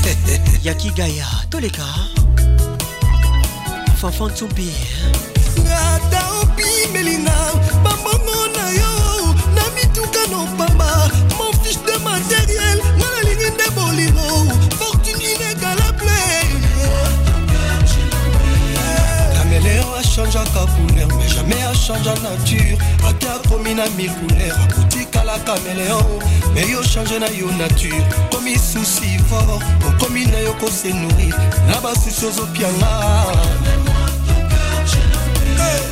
les cas. for fun to be. akanzaka couleur mais jamais achangea nature ake akomi na micouleur akotikalaka meleo me yo change na yo nature komi susi fort okomi na yo kose nourrir na basusi ozopianga hey.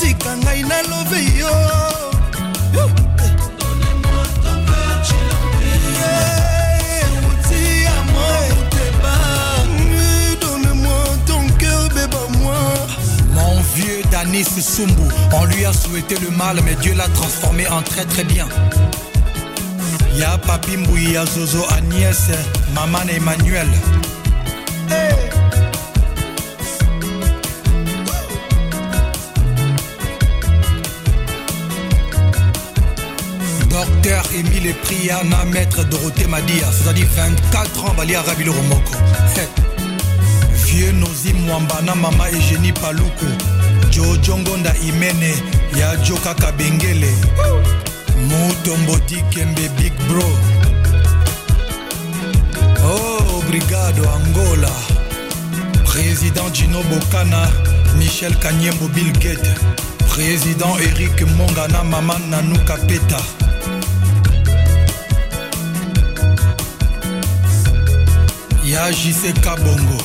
tika ngai moi. Mon Vieux Danis Soumbou, on lui a souhaité le mal, mais Dieu l'a transformé en très très bien. Y'a Papi à Zozo, Agnès, Maman Emmanuel. Émile Emile Priana, maître Dorothée Madia, c'est-à-dire 24 ans, Bali le Romoko. Vieux Nozi Mwambana, Mama Eugénie Paluku Jojo Ngonda Imene, Yadjo Kaka Bengele, Mutombo Dikembe Big Bro. Oh, Brigado Angola, Président Gino Bokana, Michel Kanyembo Bill Gates, Président Eric Mongana, Maman Nanuka Peta. ya JC Kabongo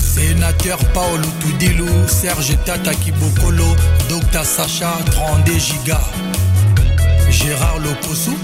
sénateur Paolo Toudilou, Serge Tata Kibokolo Docteur Sacha 32 Giga Gérard Lokosu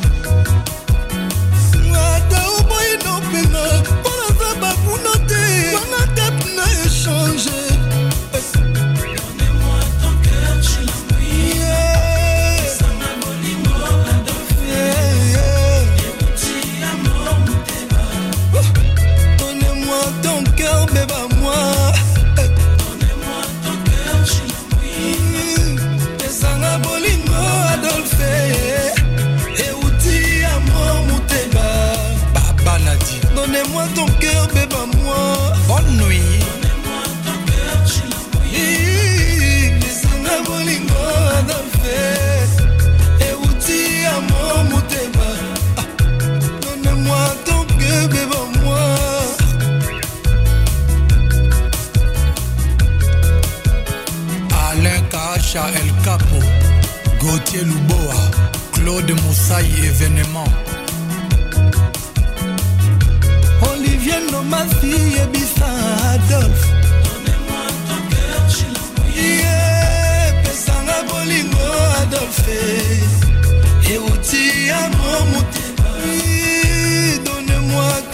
Claude Moussay événement. Olivier, non, ma fille, bisada, donne-moi ton cœur, je l'ai vu, je peux s'en abolir, je Et aussi, maman, mon téléphone, donne-moi ton gars.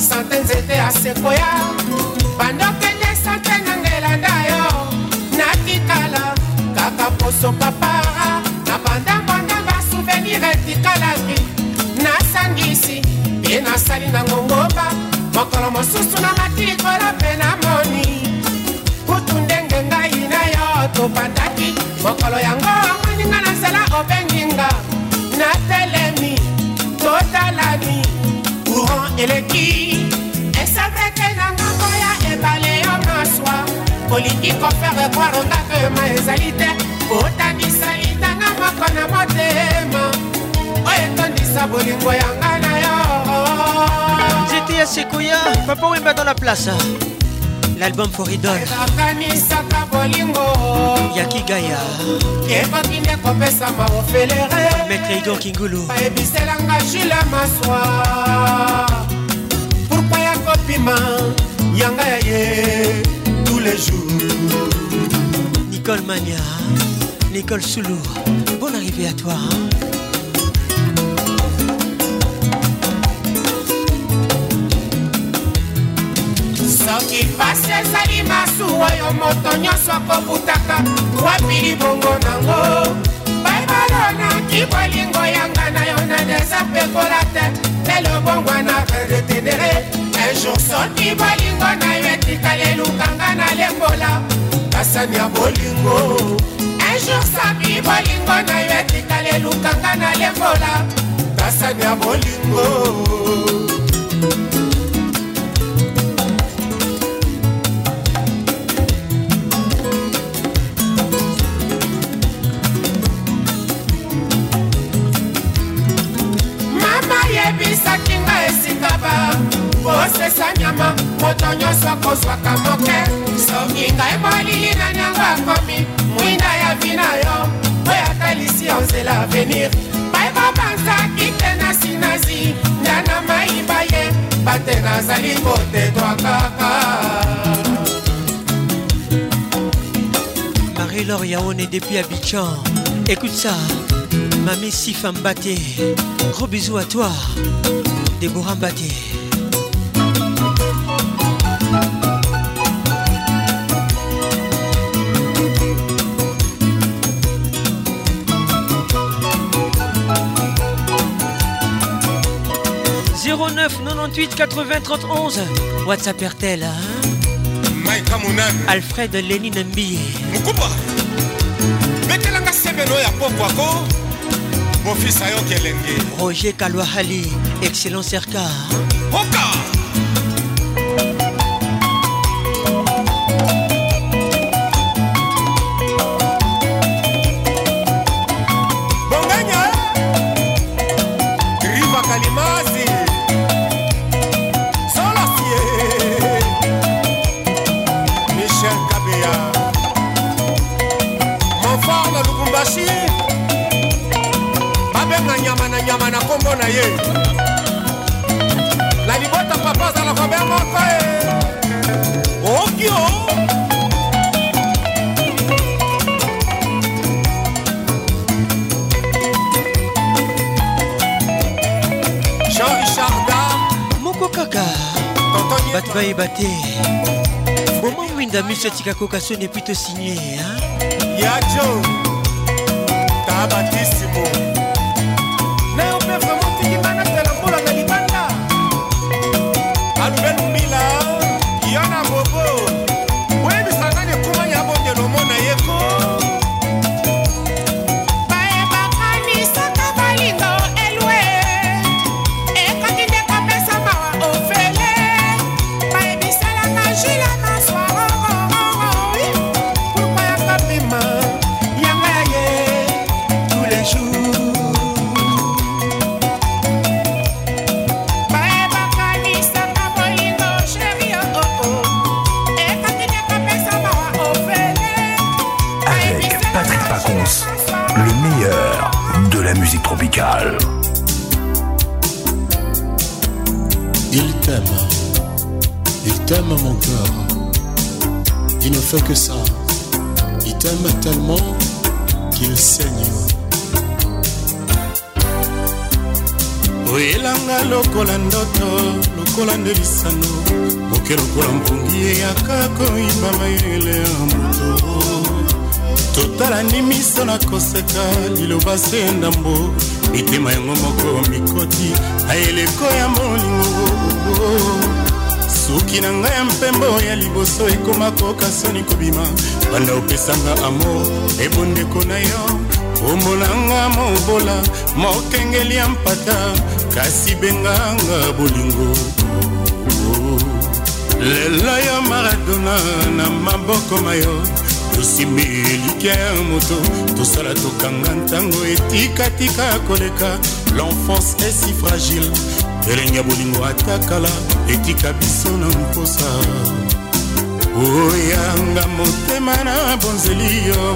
sante nzete ya sekoya bandokende sante na ngelanda yo natikala kaka poso papara na bandango na basouvenir etikalaki nasangisi bie nasali na ngongoba mokolo mosusu na matilikolo mpe na moni kutu ndenge ngai na yo tobandaki mokolo yango amoninga na nzela obenginga natelemi totalani eleki esepeke na ngambo ya ebale ya maswa olingi kofere kwaro ndako yoma ezali te kotanisa litanga moko na motema oyo etondisa bolingo yanga na yo nzete ya sekoya papa wemba dans la place l'album foridol ekanisaka bolingo ya kigaya ekoki nde kopesama ofelere maître idor kingulu bayebiselanga jule maswa kopima yanga ya ye tous les jours nicole mania nicole soulou bonne arrivée à toi hein? soki pasi ezali masuwa oyo moto nyonso akobutaka wapi libongo nango baibalonaki bolingo yanga na yo na deza pekola te lelo bongwana redetenere ejour soki bolingo na yo etikali elukanga na lembola kasani ya bolingo ejour soki bolingo na yo etikali elukanga na lembola kasani ya bolingo Mama yebisaki nga esikaba kosesa nyama moto nyonso akozwaka moke soki ngai molili na nyango akomi mwinda ya vina yo oyo atalisi yo nzela avenir bayebobanzaki te na sinazi ndana mayimba ye bate nazali kotetwa kaka marie-laure yaone depuis abidjan écoute ça Mamie Sifam Baté, gros bisous à toi, Déborah Baté. 09 98 80 31 WhatsApp RTL hein? Alfred Lenine Mbie Mokupa betelanga sebelo ya pokwako mofisa yo kelenge Roger Kalwahali Excellence RK Oka mabe moko e oki o oh. jean richarda moko kaka bato bayeba te boma mwinda miso atika koka soni epui tosigne ya jo tabatisimoo fait que ça. Il t'aime tellement qu'il saigne. oyelanga lokola ndoto lokola nde lisano moke lokola mpungi eyaka koyimba mayele ya moto totalani miso na koseka liloba se ndambo mitema yango moko mikoti na eleko ya molingo soki na ngai ya mpembo ya liboso ekoma koka soni kobima banda opesanga amor ebondeko na yo omonanga mobola mokengeli ya mpata kasi benganga bolingo lelo yo maradona na maboko ma yo tosimeli ya moto tosala tokanga ntango etikatika koleka l'enfance est si fragile elenge ya bolingo ata kala etika biso na mposa oyanga motema na bonzeli yo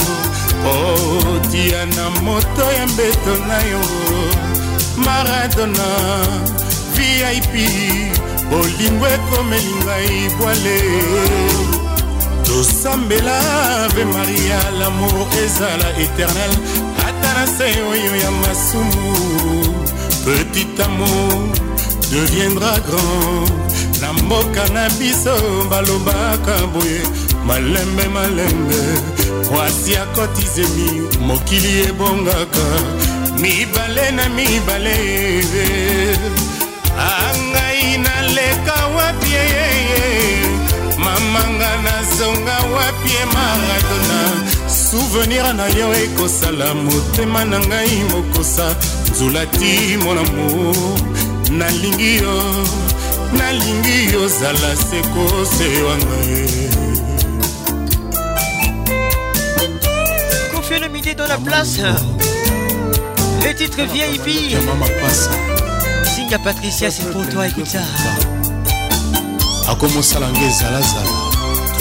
otia na moto ya mbeto na yo maradona vip bolingo ekomelingai bwale tosambela ve maria lamour ezala éternel ata na se oyo ya masumu petit amour deviendra grand na mboka na biso balobaka boye malembe malembe mwasi akotizemi mokili ebongaka mibale na mibale eh, eh. angai naleka wapi eyeye eh, manga nazonga wapi e maradona souvenir na yo ekosala motema na ngai mokosa nzula ti monamo nalingi yo nalingi yozala sekosewanga confie e. le midi dans la place les titres vieille singa patricia c'est pour toi écoute ça akomosala nge ezalazala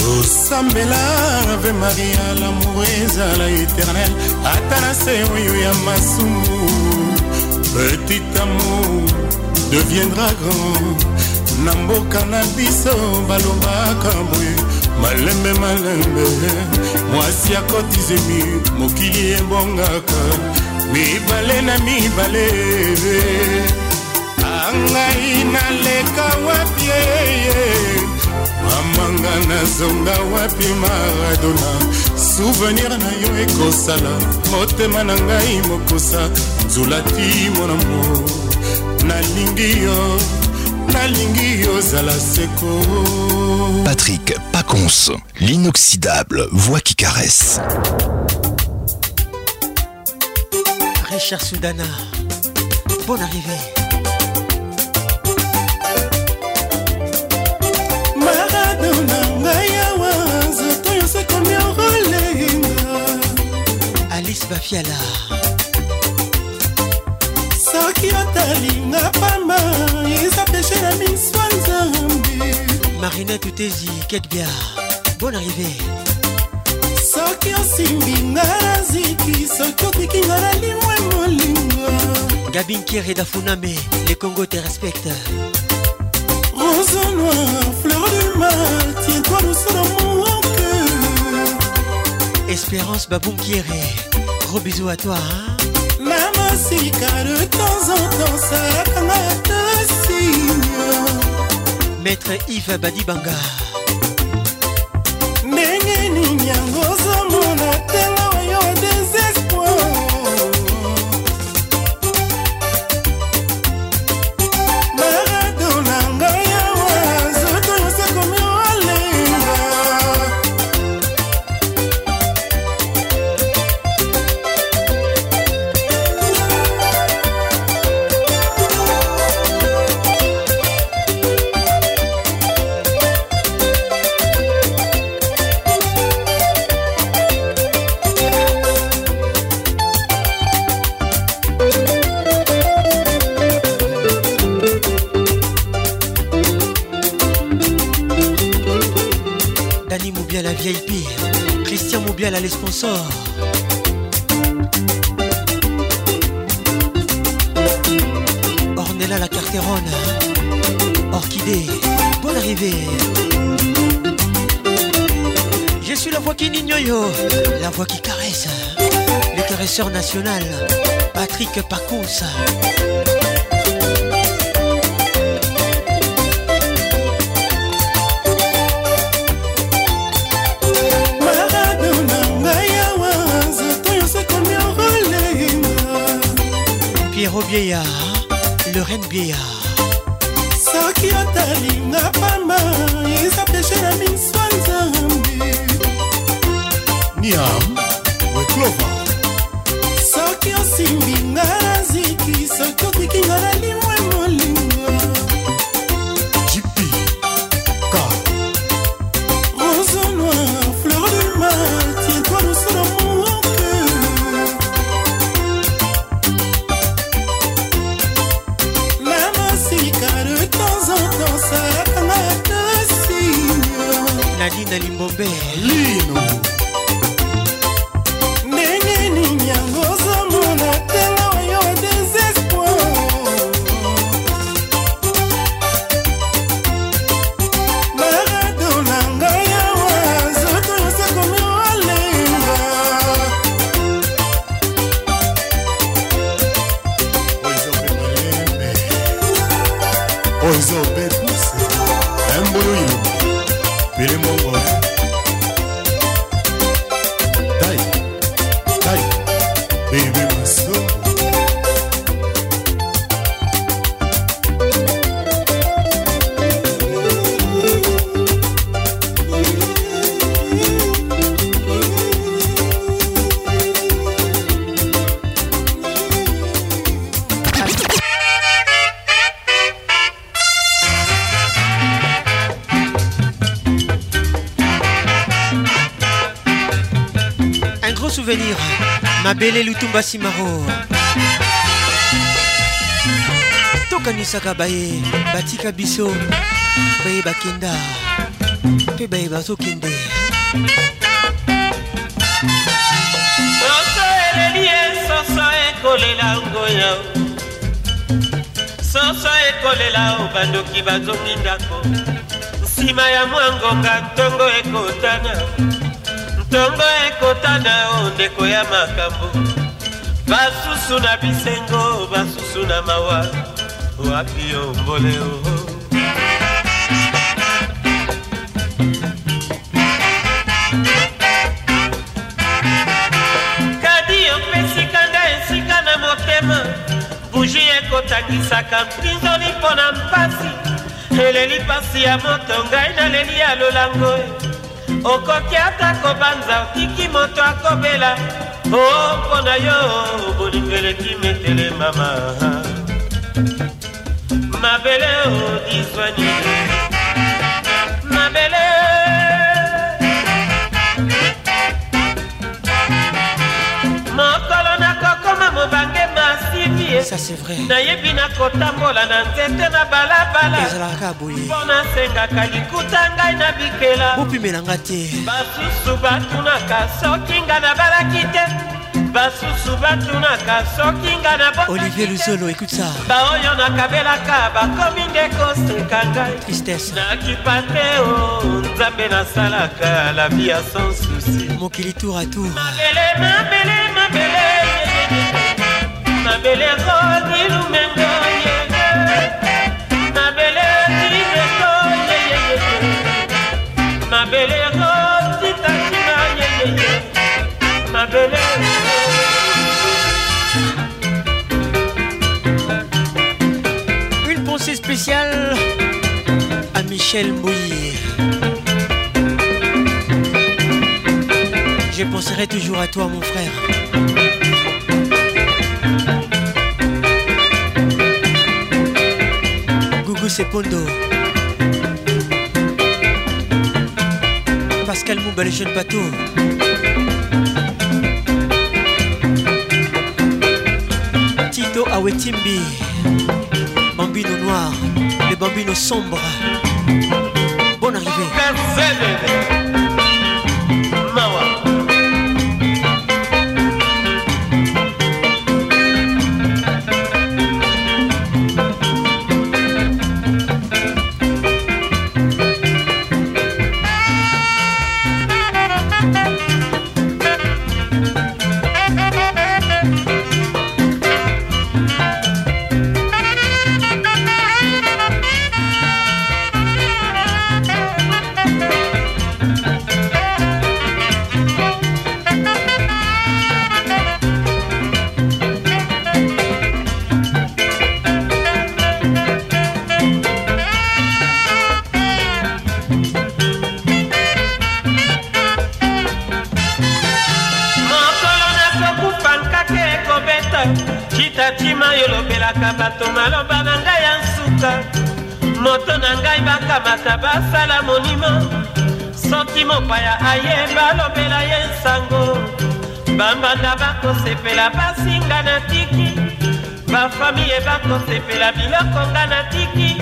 osambela ave maria lamour ezala éternel ata na se oyo ya masumu petit amour deviendra grand na mboka na biso balobaka boye malembe malembe mwasi akotizemi mokili ebongaka mibale na mibale angai naleka wapie amanga nazonga wapi maradona souvenir na yo ekosala motema na ngai mokusa nzula ti monamo nalingi yo nalingi seko patrick pacons l'inoxydable voix qui caresse richard Sudana, bon arrivée bafiala soki otalinga pamba eza peshe na miso ya nzambe marina tutezi ketbia bon arrivé soki osimbinga na ziki soki otikinga na limwe molinga gabinkere dafuname le congo te respecte rose noir fleur du mal tiens-toi douce dans mon cœur espérance babunkiere Gros bisous à toi. Maman Sika, de temps en temps, ça la Maître Yves Badibanga. les sponsors. Ornella la Carterone, Orchidée, bonne arrivée. Je suis la voix qui n'ignore, la voix qui caresse, le caresseur national, Patrick Pacons. bieya lorraine bieya soki otalinga pamba eza peshe na miso nzambe niam Benim olmalı bele lutumba simaro tokanisaka baye batika biso baye bakenda mpe baye bazokende soso eleli ye soso ekolela ngoya soso ekolela obandoki bazongi ndako nsima ya mwangonga ntongo ekotana ntongo ekota na yo ndeko ya makambo basusu na bisengo basusu na mawa wapi omboleo kadi opesika nga esika na motema buji ekotangisaka mpinzoli mpo na mpasi eleli mpasi ya moto ngai naleli ya lolango okoki ata kobanza otiki moto akobela o oh, oh, mpo na yo bolingo eleki metele mama mabele odiswani oh, mabele ye nayebi nakotambola na nzete na balabala mpo nasengaka likuta ngai na bikela bopimelanga te basusu batunaka soki nga nabalaki te basusu batunaka soki nga na olivier luzolo ekute ça baoyo nakabelaka bakomi nde koseka ngai tristesse nakipa te o nzambe nasalaka la vie ya sans souci mokili tour a tour mabele mabele Une pensée spéciale à Michel Bouillet Je penserai toujours à toi, mon frère. Bruce Epondo Pascal Moumba le jeune bateau Tito Awetimbi Bambino noir Le bambino sombre Bonne arrivée bakosepela pasi nga na tiki bafamiye bakosepela biloko nga na tiki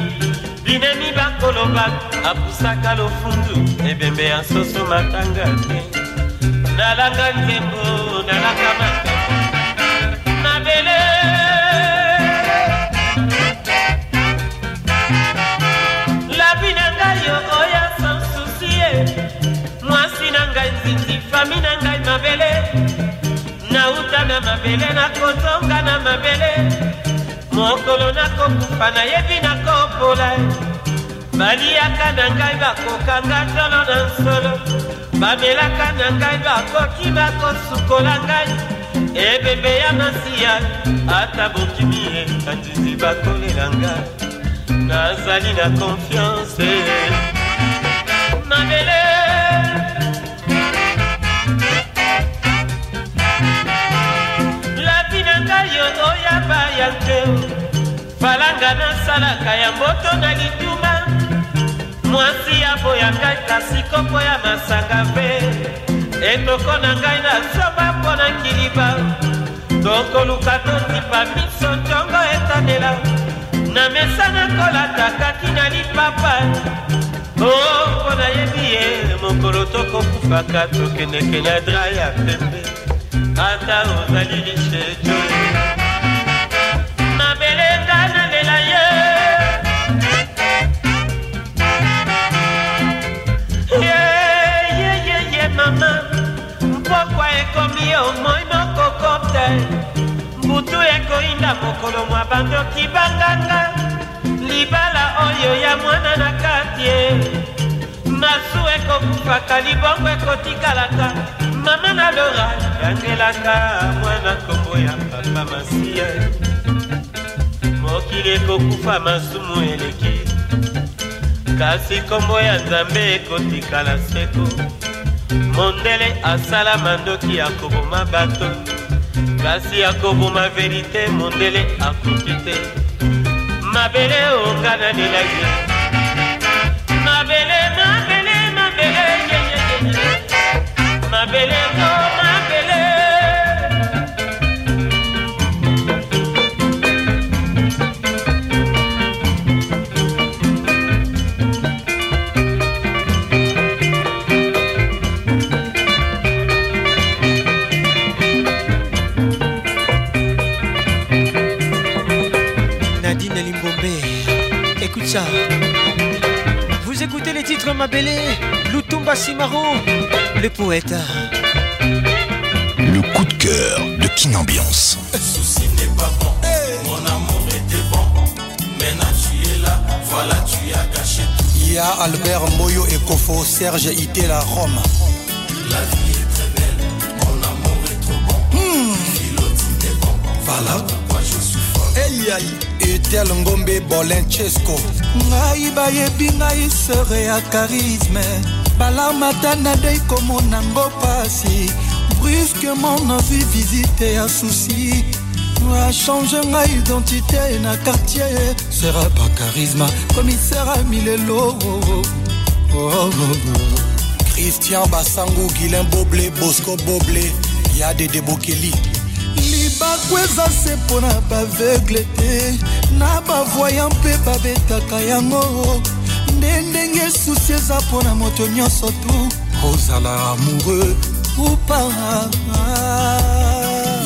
binemi bakoloba apusaka lofundu ebembe ya soso matanga te nalanga nzembo nalanga mata mabele labi na ngai yo oya sansusie mwasi na ngai nzinzi fami na ngai mabele na mabele nakotonga na mabele mokolo nakokufa nayebi nakopola baliaka na ngai bakokanga tolo na nsolo bamelaka na ngai bakoki bakosukola ngai ebembe ya masiya ata bokimi ekatisi bakolela ngai nazali na konfiance mabele nasalaka nasalaka ya mboto na lituma mwasi aboyaka kasi kopo ya masanga mpe etoko na ngai nazoba mpo na kiliba tokoluka totipa miso ntongo etandela na mesa nakolata kaki na lipapa o oh, mpo nayebi ye mokolo tokokufaka tokendekela dra ya pembe ata ozali lishe joi oyo moi mokoko te butu ekoyinda mokolo mwa bandoki banganga libala oyo ya mwana na kati ye masu ekokufaka libongo ekotikalaka mama na lora yangelaka mwana nkombo ya papa masiya mokili ekokufa masumu eleki kasi nkombo ya nzambe ekotikala seko mondele asala mandoki akoboma bato kasi akoboma verite mondele akoki te mabele onga na lelaki mabele mabele mabele mabele Franklin Mabélé, Lutumba Simaro, le poètes. Le coup de cœur de Kinambiance. Souci n'est pas bon, mon amour était bon. Maintenant tu es là, voilà tu as caché tout. Il y a Albert Moyo et Kofo, Serge Ité, la Rome. La vie est très belle, mon amour est trop bon. Mmh. Philo, tu bon, voilà yai etel ngombe bolenchesco ngai bayebi ngai sere ya charisme balamata na dei komona ngo pasi brusquement nazwi visite ya susi achange ngai identité na quartier sera ba charisma komisera milelo oh, oh, oh, oh, christian basangu guilin boble bosco boble ya dedebokeli bakweza se mpo na baveugle te na bavoya mpe babetaka yango nde ndenge susi eza mpo na moto nyonso tu ozala amoureux ou pas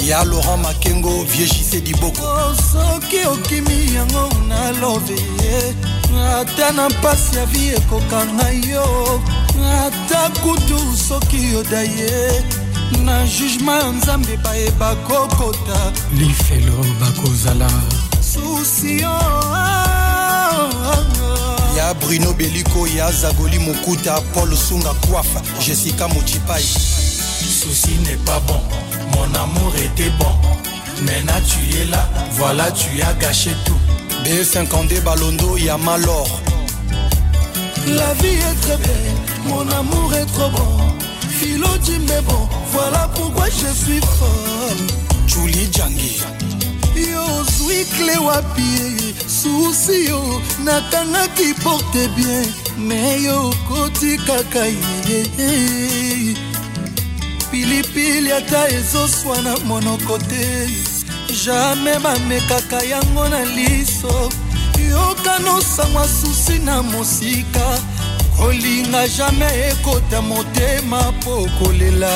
ya laurent makengo viegise diboko oh, soki okimi yango na love ye ata na mpasi ya vi ekokanga yo ata kutu soki yoda ye na jugema ya nzambe bayeba kokota lifelo bakozala oh, oh, oh. ya bruno Bellico, ya zagoli mokuta paul sunga kwafa jessica Le souci n'est pas bon mon amour était bon maintenant tu es là voilà tu as gâché tout b52 e balondo ya malor la vie est très belle mon amour est trop bon philo est bon Voilà pourquoi je suis folle. Julie Djangi. Yo ozwi cle wapi susi yo nakangaki porte bien me yo okoti kaka ye pilipili ata ezoswana monoko te jamai bamekaka yango na liso yoka nosangwa susi na mosika kolinga jamai ekota motema mpo kolela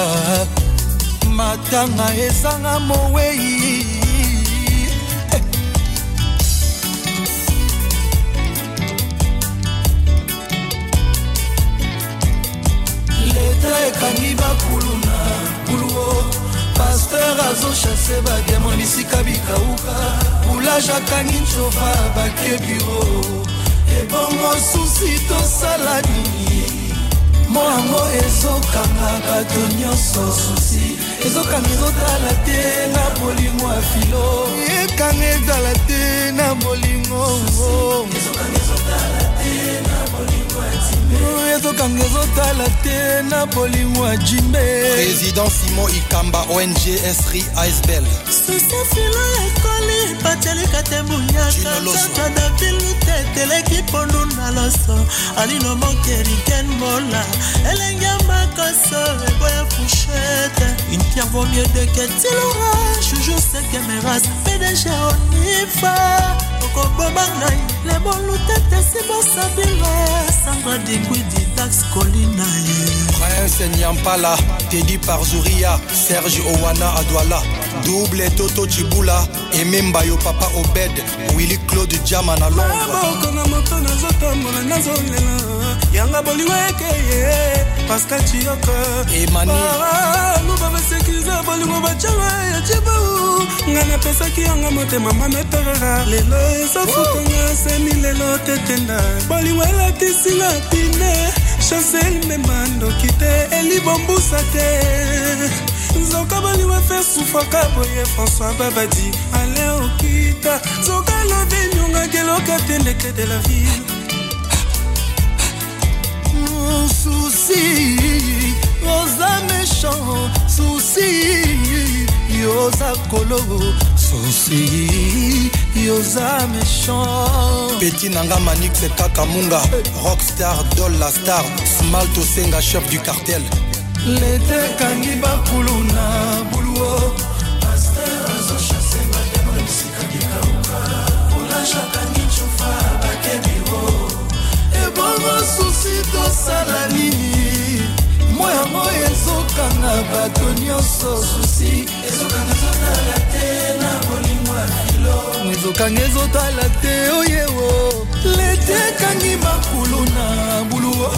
matanga ezanga mowei leta ekangi bakuluna kuluo paster azoshase bademo lisika bikauka boulage akangi ncofa bake biro bomosusi tosala nini moango ezokanga bato nyonso susi ezokanga ezotala te na bolingo ya filo ekanga ezala te na bolingo ezokanga ezotala te na bolingo ya jimbe président simon ikamba ong esri icebel susefilo ekoli batelika te buyaka davilute eteleki pondu na loso alino mokeriken mola elenge makoso eboya fushete intier vaut mieux de ketilora joujou sekemeras pdg onifa koboma ngai lebolu tete sibosabila sandra dekwidi tax kolina ye prince nyampala tedi parzuria serge owana adwala double toto cibula emembayo papa obed willi claude jama na londrebaokonga moto nazotambola nazolela yanga bolingo ekeye pascal cioka emani luba basekirize bolingo bacanga ya cibau ngai napesaki yango motema mameperera lelo ezafutanga semi lelo tetenda bolingo elatisinga pine chansel mema ndoki te elibombusa te nzoka bolingo efe sufaka boye françois babadi ale okita nzoka lobi nyongaki eloki atendeke de la ville mosusi oza méchant susi yoza kolo susi yoza méchant peti nanga manixe kaka munga rockstar dol la star smalt osenga chef du cartel lete kangi bakulu na buluo paster azochase banyama bisika likauka kolajaka nichufa bakebiro ebongo susi tosala nini mpo yango ezokanga bato nyonso susi ezokanga ezotala te oyewo lete ekangi makulu na buluo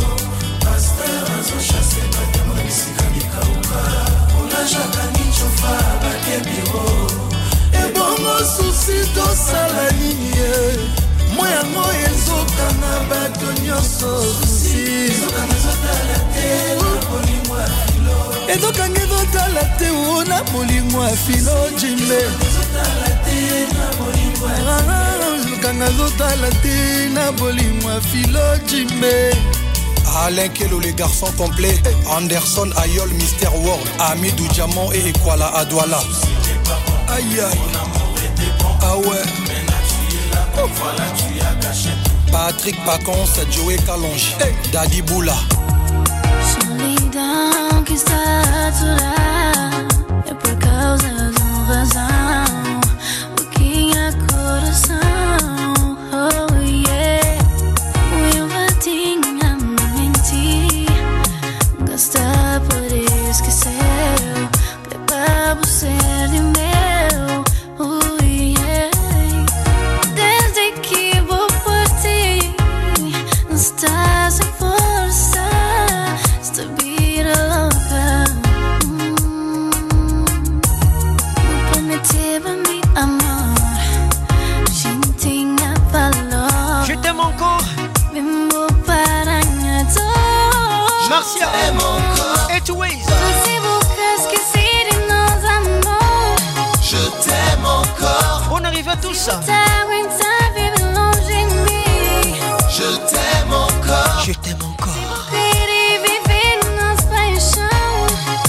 paster azoshase batama bisika mikauka olajakanitsofa bakebiro ebongo susi tosala nini ye mwa yango ezoka na bato nyonso ezokanga ezotala te o na molimo ya filo jimbe ezokanga ezotala te na bolimo ya filo jimbe Alain Kelo, les garçons complets, Anderson, Ayol, Mister World, Amidou Diamant et Ekwala Adwala. Aïe aïe. Ah ouais. Voilà, tu as caché Patrick Pacon, c'est Joey Calonge. Hey. Daddy Boula. Soledad que está aturada é por causa de Je t'aime encore. Je t'aime encore.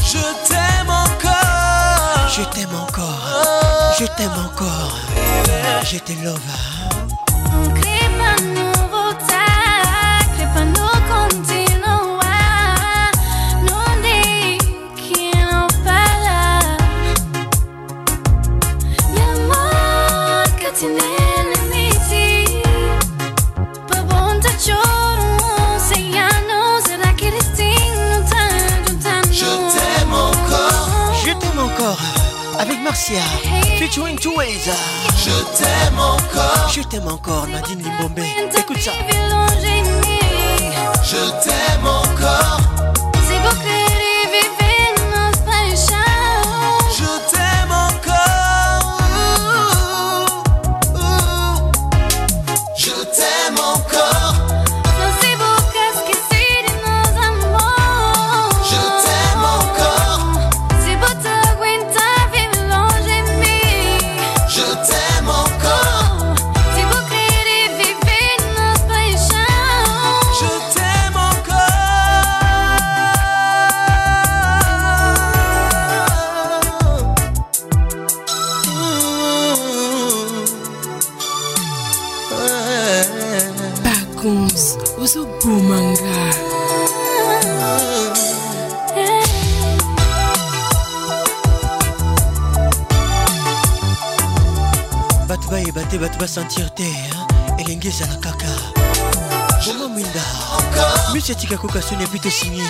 Je t'aime encore. Je t'aime encore. Oh. Je t'aime encore. Je t'aime encore. Marcia, featuring Two Ways. Je t'aime encore. Je t'aime encore, Nadine Limbombe. Écoute ça. Je t'aime encore. basentir te elenge ezala kaka moma mwinda mise etika koka soni epi tosinye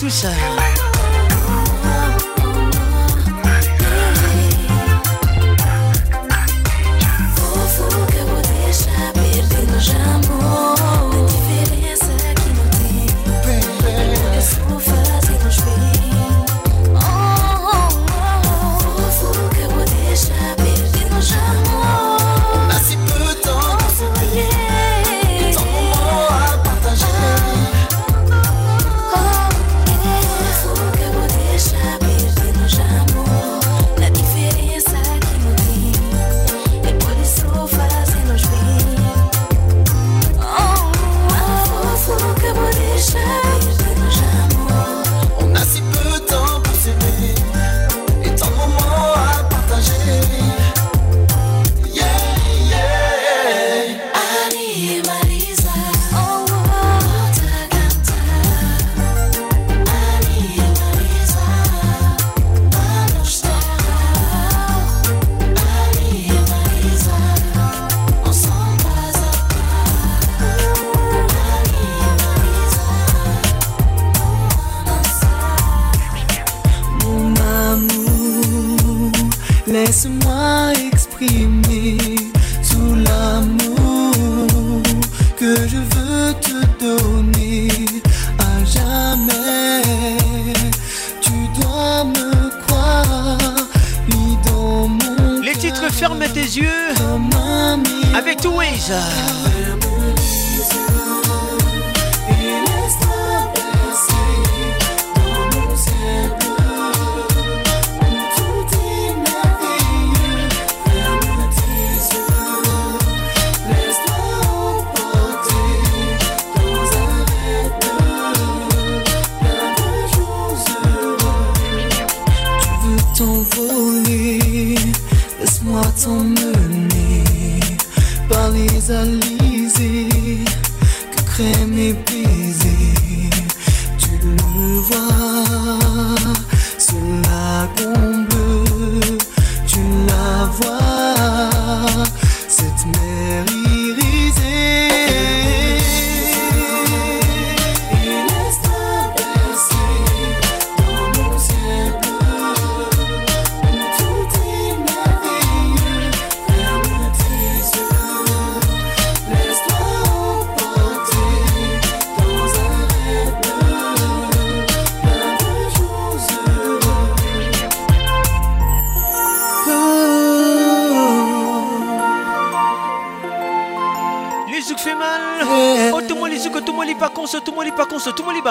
tout seul.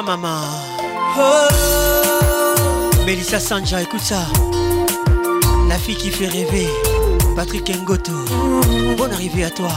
maman. Oh. Melissa Sanja, écoute ça. La fille qui fait rêver. Patrick Ngoto. Bonne arrivée à toi.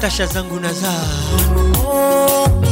tasha zangu nazaa oh, oh, oh.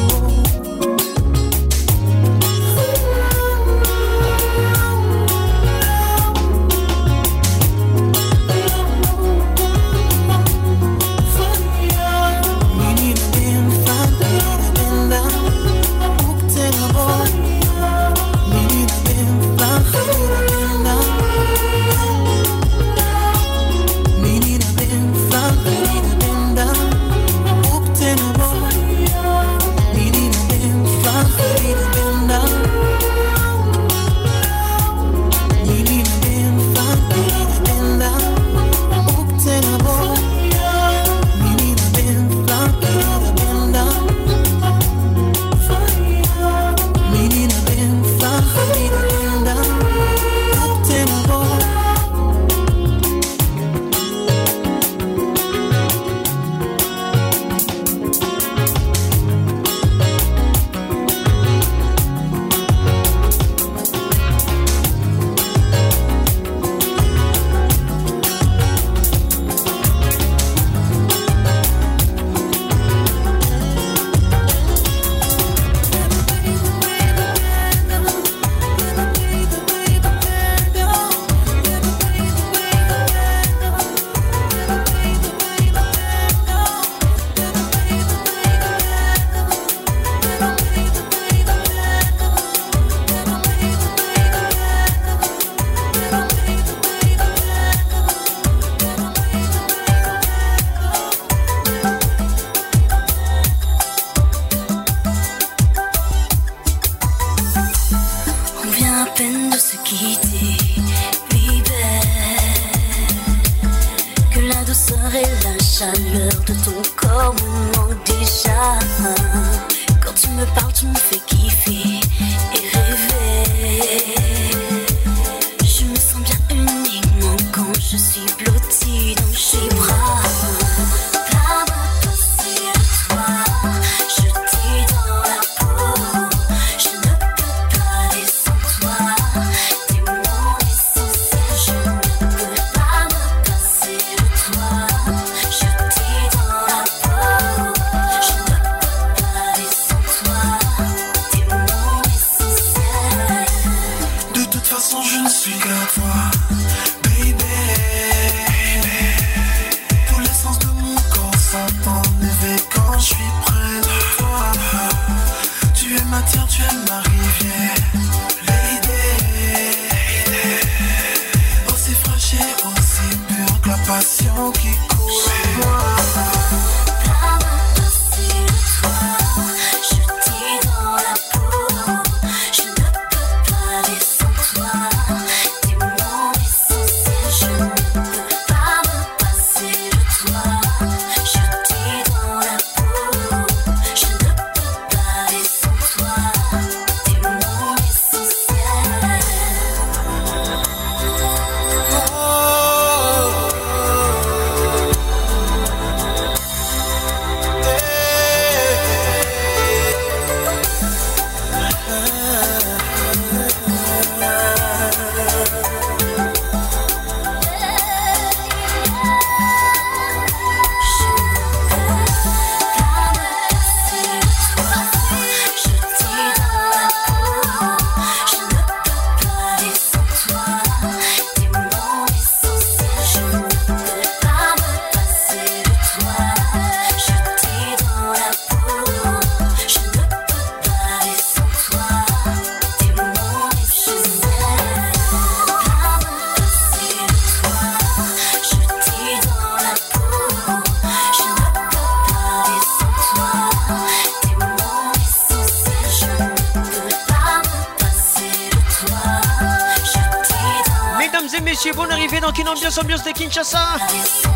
Ambiance de Kinshasa.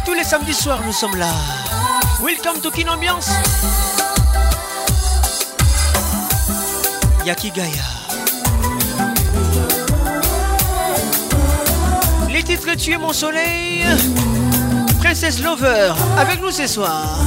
Tous les samedis soirs, nous sommes là. Welcome to Kin Ambiance. Yakigaya. Les titres Tu es mon soleil. Princesse Lover, avec nous ce soir.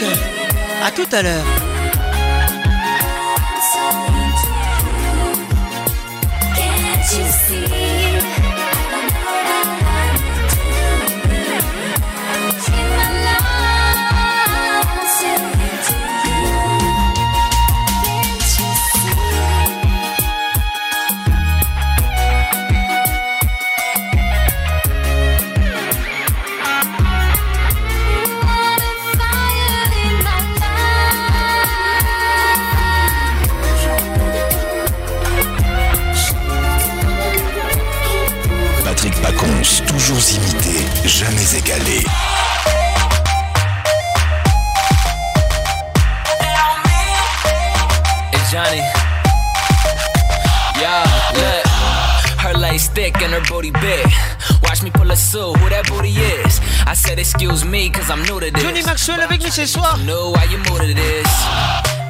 A À tout à l'heure. said excuse me cause I'm new to this Johnny Maxwell avec nous ce soir know why you moved to this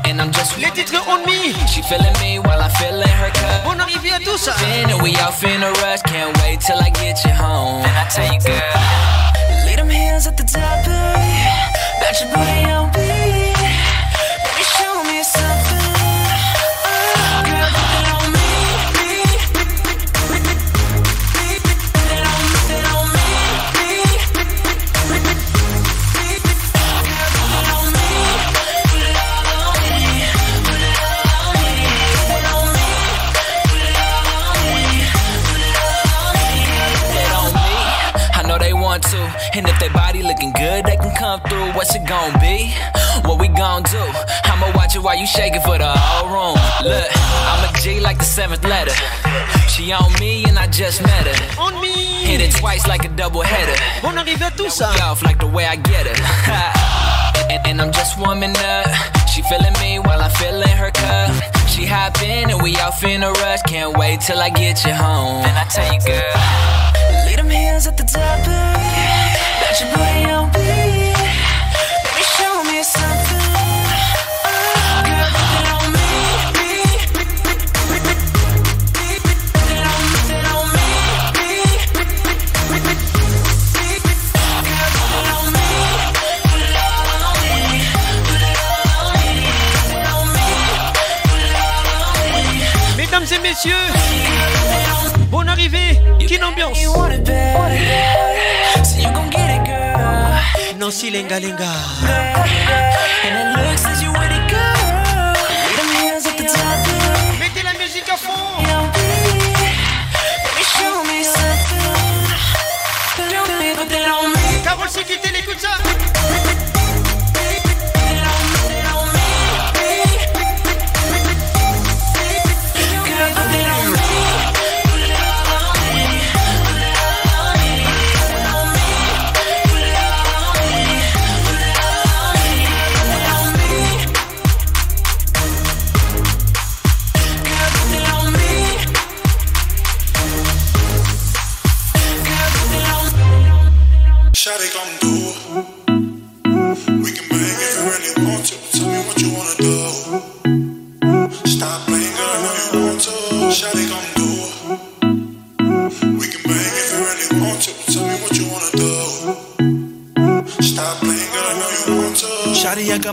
And I'm just Les titres on me She feeling me while I'm feeling her cut Bon arrivée à tous Finna, we off in a rush Can't wait till I get you home I tell you girl them hands at the top, your booty on come through, what's it gonna be? What we gonna do? I'ma watch it while you shaking for the whole room. Look, I'm a G like the seventh letter. She on me and I just met her. On me. Hit it twice like a double header. On arrive à tout ça. Off like the way I get her. and, and I'm just warming up. She feeling me while I'm filling her cup. She hop in and we off in a rush. Can't wait till I get you home. And I tell you, girl, lead them heels at the top of it. Got your booty on me. Bonne arrivée. Quelle ambiance. Nancy Lenga Lenga.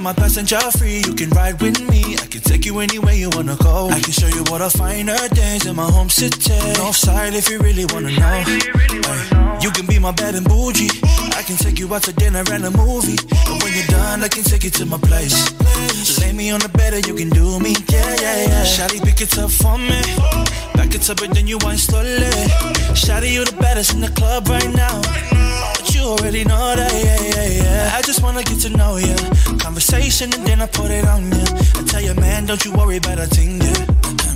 I'm a passenger free. You can ride with me. I can take you anywhere you wanna go. I can show you what a finer days in my home city. Northside if you really wanna know. Hey, you can be my bad and bougie. I can take you out to dinner and a movie. And when you're done, I can take you to my place. Lay me on the bed and you can do me. Yeah, yeah, yeah. Shawty, pick it up for me. Back it up and then you wine slowly. Shawty, you the baddest in the club right now you already know that, yeah, yeah, yeah. I just wanna get to know you. Conversation and then I put it on me. I tell you, man, don't you worry about a thing, yeah.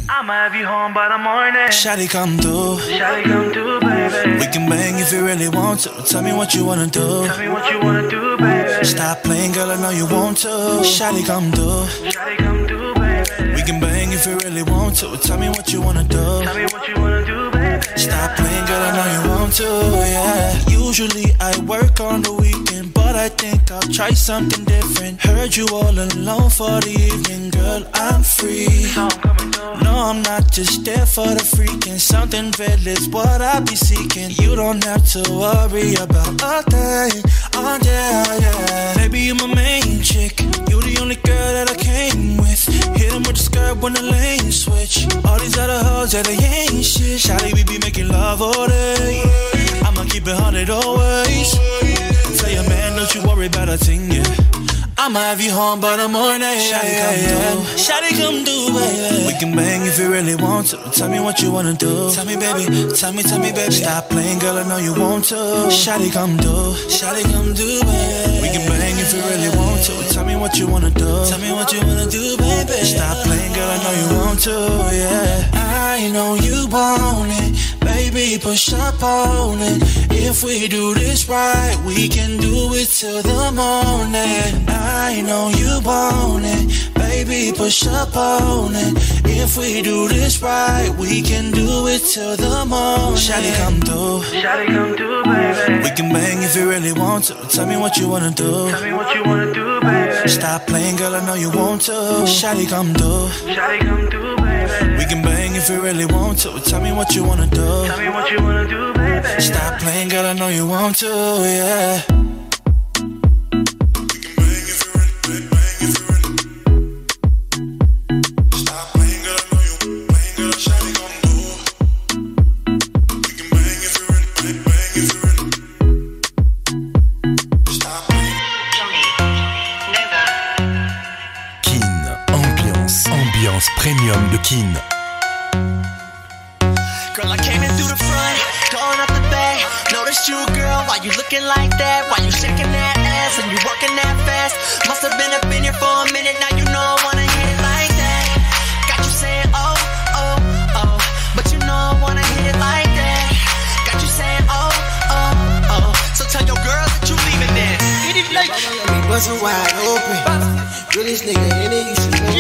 I'ma have you home by the morning. Shawty come through. Shawty come through, baby. We can bang if you really want to. Tell me what you wanna do. Tell me what you wanna do, baby. Stop playing, girl, I know you want to. Shawty come through. Shawty come through, baby. We can bang if you really want to. Tell me what you wanna do. Tell me what you wanna do, baby. Stop playing, girl, I know you want to, yeah. Usually I work on the weekend, but I think I'll try something different. Heard you all alone for the evening, girl, I'm free. No, I'm not just there for the freaking. Something real is what I be seeking. You don't have to worry about a thing. Oh, yeah, yeah. Baby, you are my main chick. You are the only girl that I came with. Hit him with the skirt when the lane switch. All these other hoes yeah, they ain't shit. Shawty, we be making love all day. I'ma keep it hundred always. Tell your man, don't you worry about a thing, yeah. I'ma have you home by the morning. Shawty come through. Shawty come through, baby. We can bang if you really want to. Tell me what you wanna do. Tell me, baby. Tell me, tell me, baby. Stop playing, girl. I know you want to. Shawty come through. Shawty come through, baby. We can bang if you really want to. Tell me what you wanna do. Tell me what you wanna do, baby. Stop playing, girl. I know you want to. Yeah. I know you want it baby, push up on it. If we do this right, we can do it till the morning. I know you want it. Baby, push up on it. If we do this right, we can do it till the morning. Shawty come through. Shawty come through, baby. We can bang if you really want to. Tell me what you wanna do. Tell me what you wanna do, baby. Stop playing, girl. I know you want to. Shawty come through. Shawty come through, baby. We can bang if you really want to. Tell me what you wanna do. Tell me what you wanna do, baby. Stop playing, girl. I know you want to, yeah. Kin. Girl, I came in through the front, going up the back. Noticed you, girl, why you looking like that? Why you shaking that ass and you working that fast? Must have been up in here for a minute, now you know I wanna hit it like that. Got you saying, oh, oh, oh, but you know I wanna hit it like that. Got you saying, oh, oh, oh, so tell your girl that you leaving this. Hit it like. Me bustin' wide open, realest nigga in it, you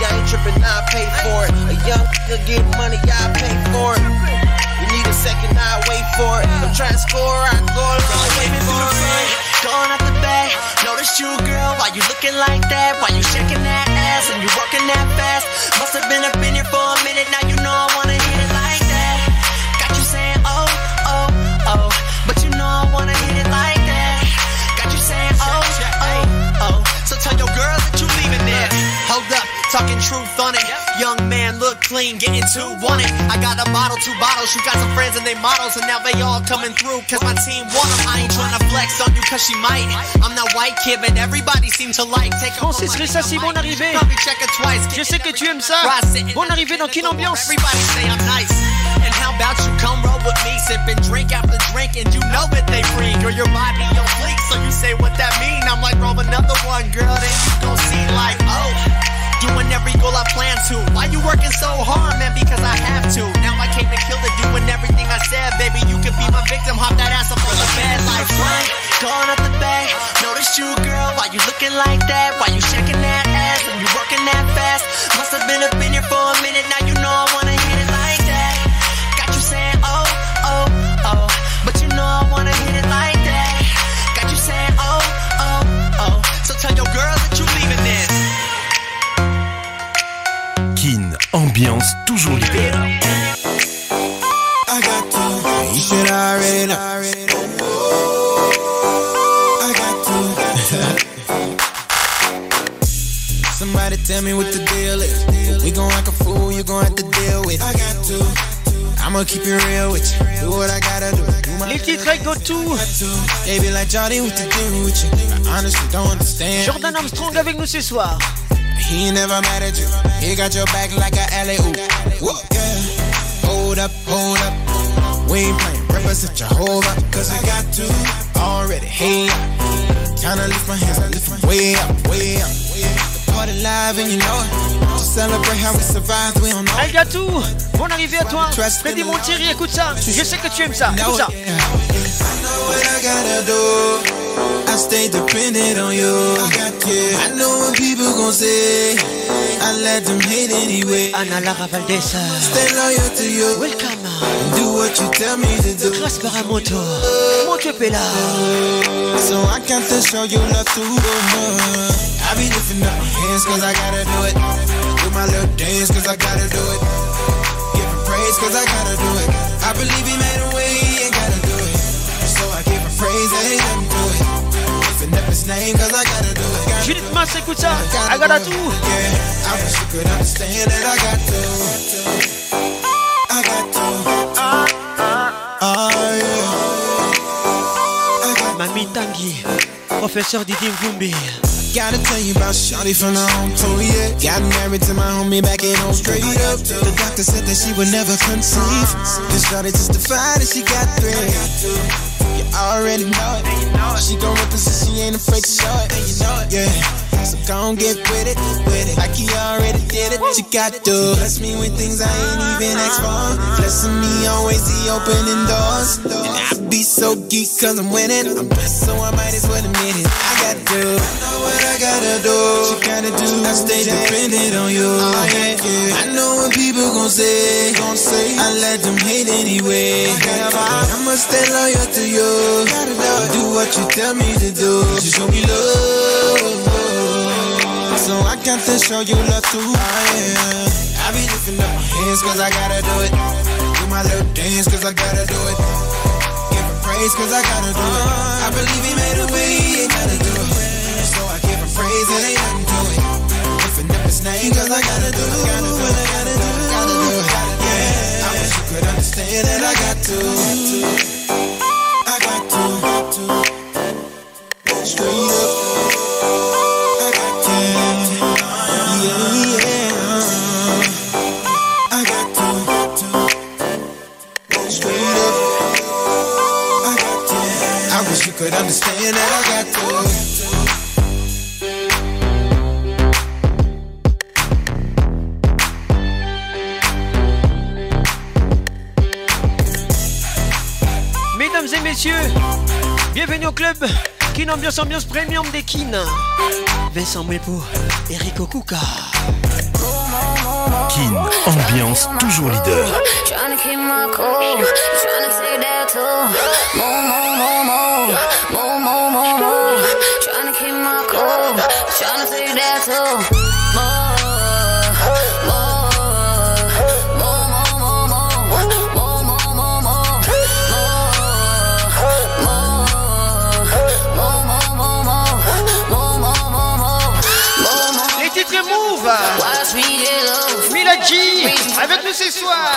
I ain't tripping, I pay for it. A young nigga get money, I pay for it. You need a second, I wait for it. I'm trying to score, I go along, wait for it. Going out the bag, notice you, girl. Why you looking like that? Why you shaking that ass and you walking that fast? Must have been up in here for a minute, now you know I wanna hit it like that. Got you saying, oh, oh, oh, but you know I wanna hit it like that. Got you saying, oh, oh, oh. So tell your girl. Talking truth on it. Young man, look clean, getting too want it. I got a model, two bottles. You got some friends and they models, and now they all coming through. Cause my team want them. I ain't trying to flex on you cause she might. I'm that white kid, but everybody seems to like. Take Francis Ressa, si bonne arrivée. Je sais que tu aimes ça. Bonne arrivée dans quelle ambiance? Everybody say I'm nice. And how about you come roll with me, sipping drink after drink, and you know that they free. Girl, your body your fleek, so you say what that mean. I'm like, roll another one, girl, then you gon' see like, oh doing every goal I plan to. Why you working so hard, man? Because I have to. Now I came to kill the doing everything I said, baby. You can be my victim, hop that ass up on the bed like what? Going up the bed, notice you, girl. Why you looking like that? Why you shaking that ass and you working that fast? Must have been up in here for a minute, now you know I wanna ambiance toujours leader. Somebody tell me what the deal is. We gon' like a fool, you gon' have to deal with. I got to. I'ma keep it real with you. Do what I gotta do. do my Les titres go to. They like Johnny, what to do with you? I honestly don't understand. Jordan Armstrong avec nous ce soir. He ain't never mad at you. He got your back like a L.A. oop. Yeah. Hold up, hold up. We ain't playing. Represent Jehovah. Cause I got to already. Hey, tryna lift my hands. I lift my way up, way up. Party live and you know celebrate how we it. Hey Gatou, bon arrivée à toi. Freddy Montieri, écoute ça. Je sais que tu aimes ça. Écoute ça. I know what I gotta do. stay dependent on you. I got you. I know what people gon' say. I let them hate anyway. Ana Lara Valdez. Stay loyal to you. Welcome. Do what you tell me to do. Class Paramoto. Uh, Monte Pela. Uh, so I got to show you love to the more. I be lifting up my hands cause I gotta do it. Do my little dance cause I gotta do it. Give him praise cause I gotta do it. I believe he made a way and gotta do it. So I give him praise and his name cause I gotta do it. Gotta Judith Mas écoute ça, I gotta do. Yeah, I wish you could understand that I got to. I got to. Ah, I got to. Oh, yeah. Mami Tangi, professeur Didi Mvumbi. Gotta tell you about Shawty from the home tour, yeah. Got married to my homie back in home straight up. The doctor said that she would never conceive. This Shawty testified that she got three already know it. She gon' rip it she ain't afraid to show it. Yeah. So gon' get with it, with it. Like he already did it. You got to bless me with things I ain't even asked for. Blessing me always the opening doors so geek cause I'm winning. I'm blessed, so I might as well admit it. I got to do. I know what I gotta do. What you gotta do. I stay dependent on you. Oh, I, yeah. I know what people gon' say. Gon' say. I let them hate anyway. I'ma stay loyal to you. Do what you tell me to do. Just show me love. So I got to show you love too. I, oh, I be lifting up my hands cause I gotta do it. Do my little dance cause I gotta do it praise, cause I gotta do it. I believe he made a way, he gotta do it. So I give him praise, it ain't nothing to it. Lifting up his name, cause I gotta do it. Gotta do it, I gotta do Gotta do it. Yeah, I wish you could understand that I got to. I got to. Straight up. Mesdames et messieurs, bienvenue au club Kin Ambiance Ambiance Premium des Kin. Vincent Mepo, Eric Okuka. Kin, ambiance toujours leader. maman, Mila maman, avec nous ce soir.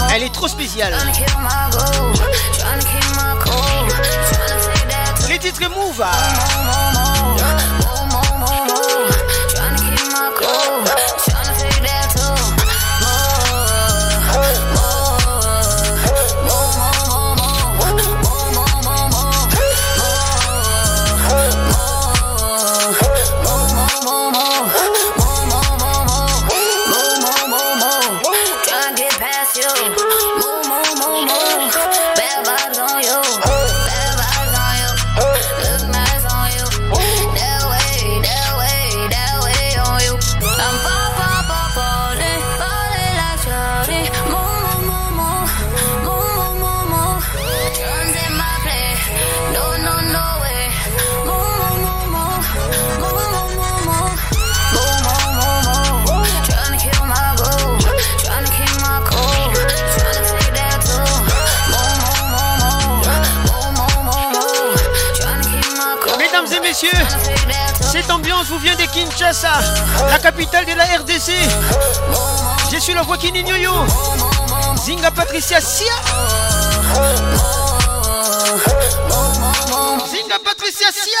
Elle est trop spéciale. Les titres Move. Je vous viens de Kinshasa, la capitale de la RDC. Je suis la voix qui Zinga Patricia Sia. Zinga Patricia Sia.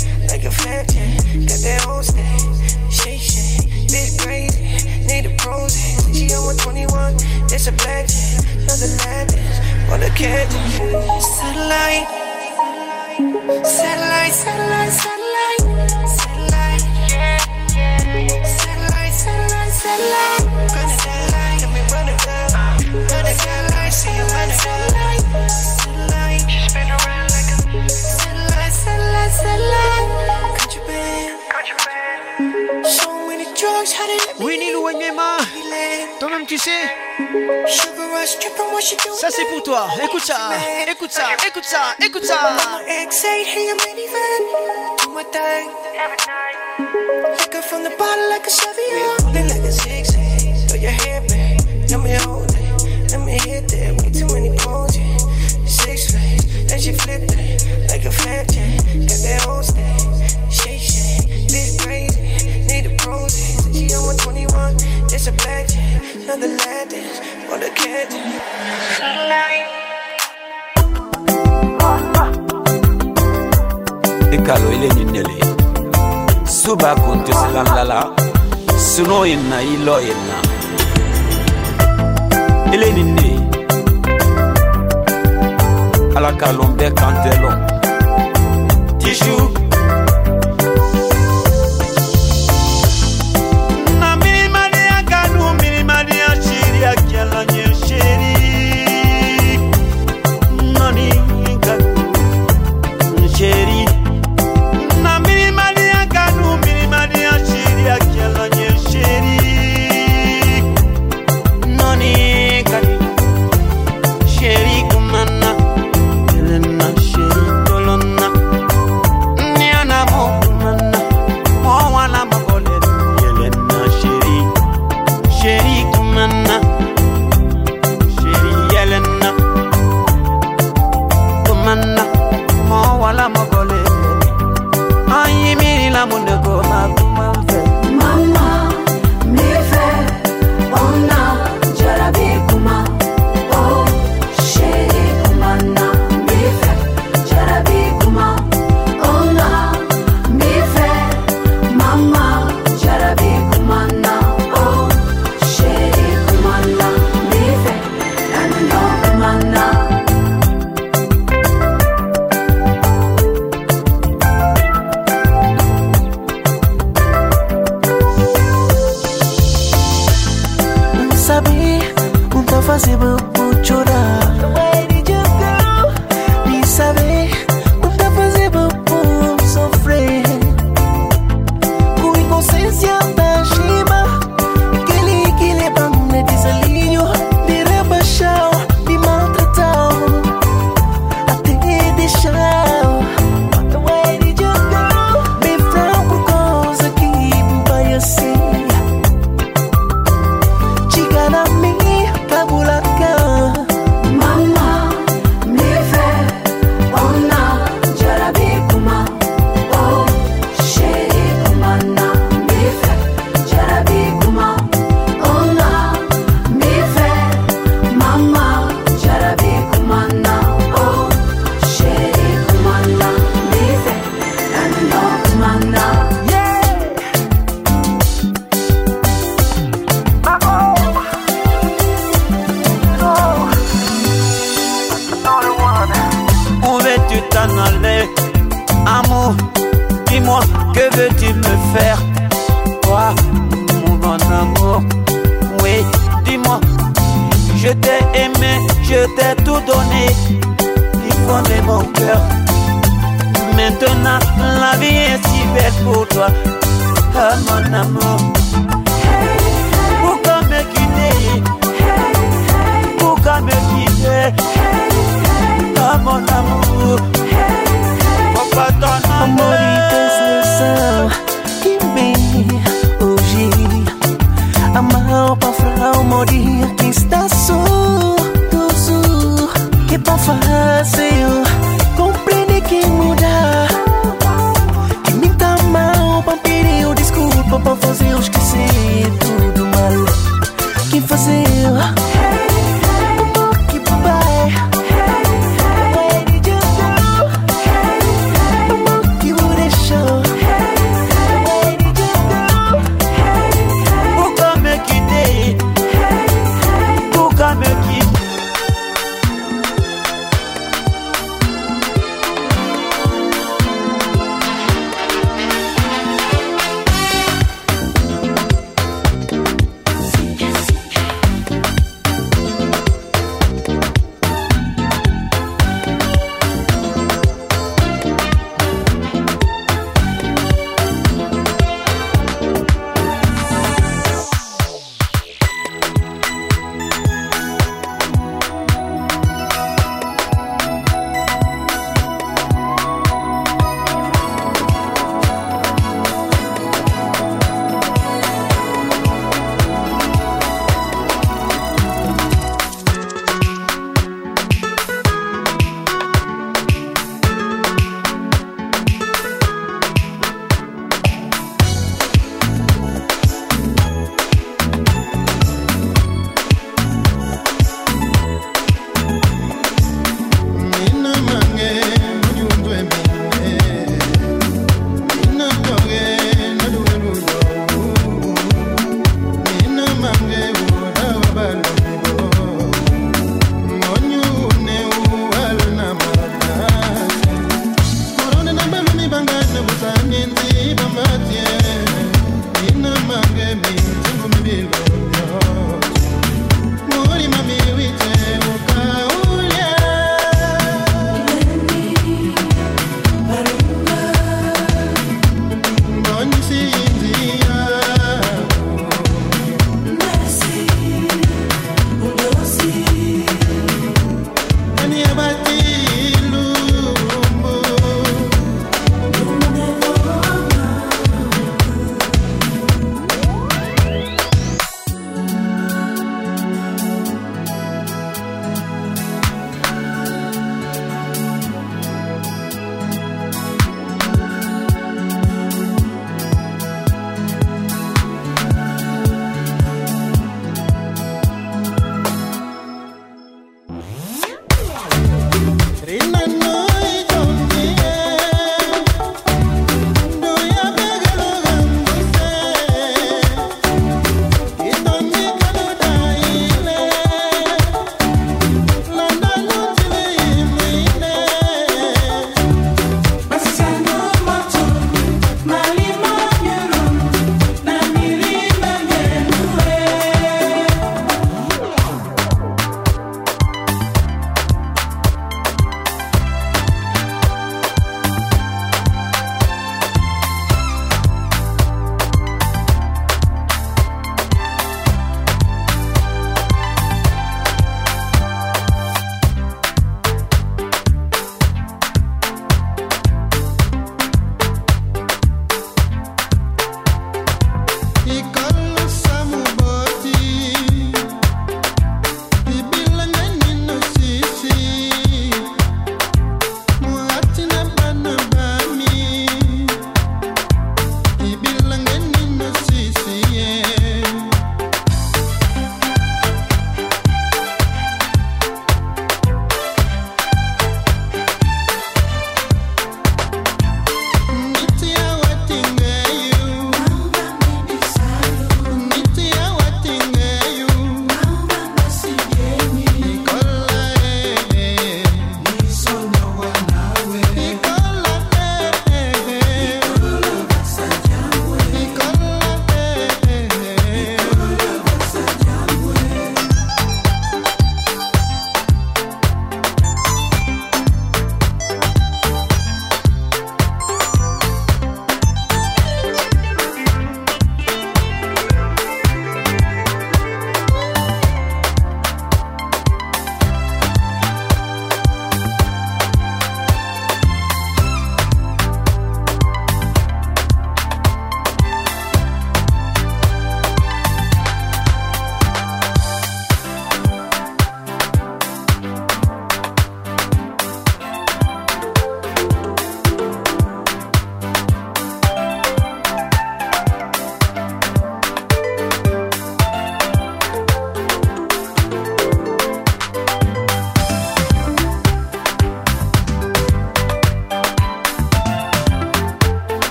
like a fountain. Got that old stage, shake shit, bit crazy. Need a protein. She on 21. That's a black chick. Another madness, on to catch. Satellite, satellite, satellite, satellite, satellite, yeah, yeah. satellite, satellite, satellite. Run it, satellite, Let me run it, down. run it, satellite, see you run it, satellite. Winnie Lou Nyema, toi-même tu sais. Ça c'est pour toi, écoute ça, écoute ça, écoute ça, écoute ça. tuba kun tɛ siga lala sino ye na i lɔ ye ni ne ala ka kan tɛ lɔn tisu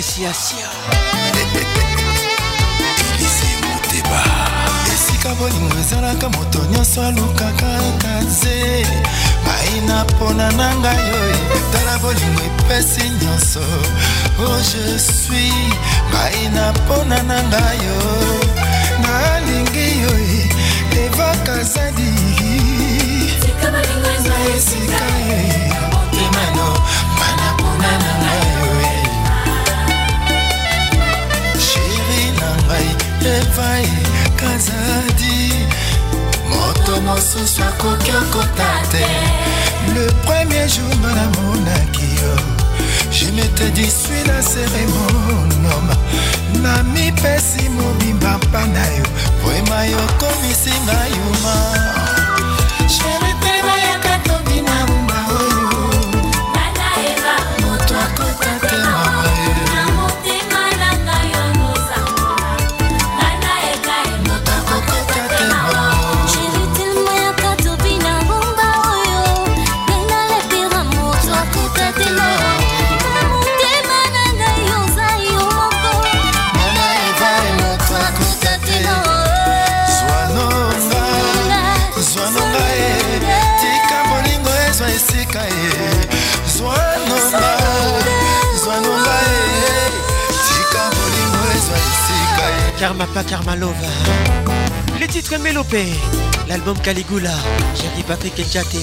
appréciation elise esika bolingo ezalaka moto nyonso alukaka kaze maina mpona na ngai oyo etala bolingo epesi nyonso o oh, je suis maina mpona na ngai o nalingi oyo evakazadi fai kazadi moto mosusu akoki okota te le premier jour nga namonaki yo je mete disui na seremonoma na mipesi mobimba mpa na yo vrema yokomisinga yuma Les Karmalova. Le titre Mélopé, l'album Caligula, Jerry Patrick et Jaté.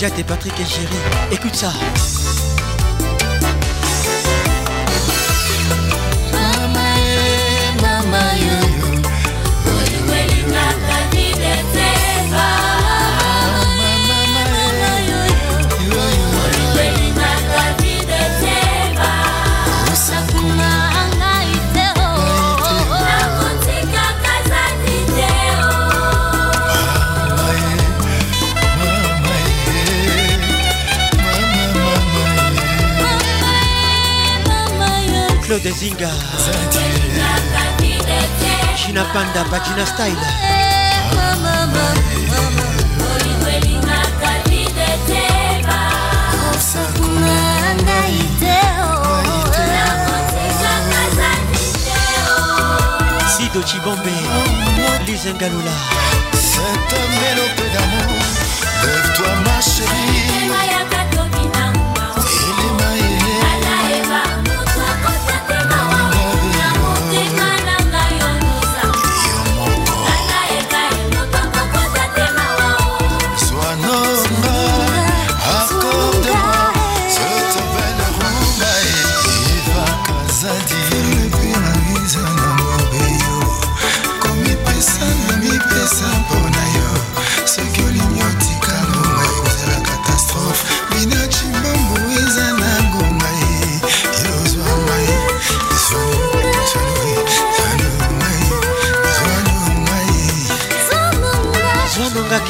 Jaté Patrick et Jerry, écoute ça. Claude Zinga Gina Panda Bagina Style Sido Chibombe Lise Ngaloula Cette mélopée d'amour Lève-toi ma chérie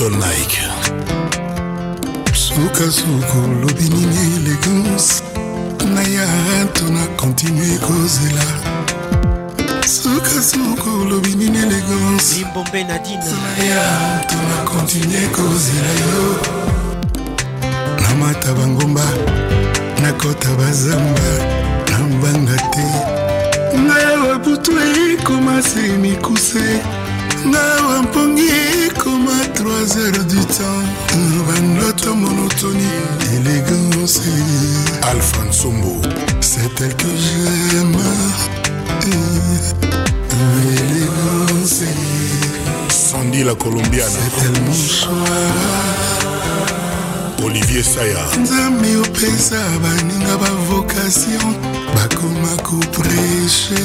Crystal Nike. sukasuku lobi nini elegance naya tona continue kozela sukasuku lobi nini elegancelimbombé nadinaya tona continue kozela yo namata bangomba nakota bazamba nabanga te ngai awa butu ekoma se mikuse nawa mpongi ekoma 3 heures du temps bandoto monotoni élégance alfonsombo c'est elle que j'aime élégance sandi la colombiana c'est elle mon choix olivier saya nzambe opesa baninga bavocation bakoma kopreche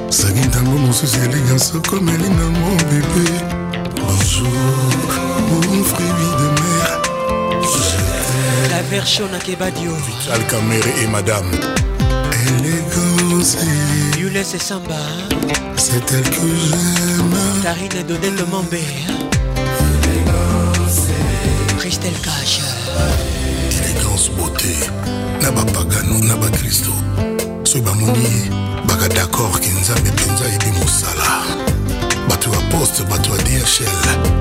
sangi ntango mosusu elinga soko nalingango bebe bonjour mon fruit de mer la version nakebadio vital camere et madame élégance yules samba c'est elle que j'aime karine donette mambert christelle cache élégance beauté na bapagano na bakristo soki bamoni baka dakord ke nzambe mpenza ayebi mosala bato ya poste bato ya dhl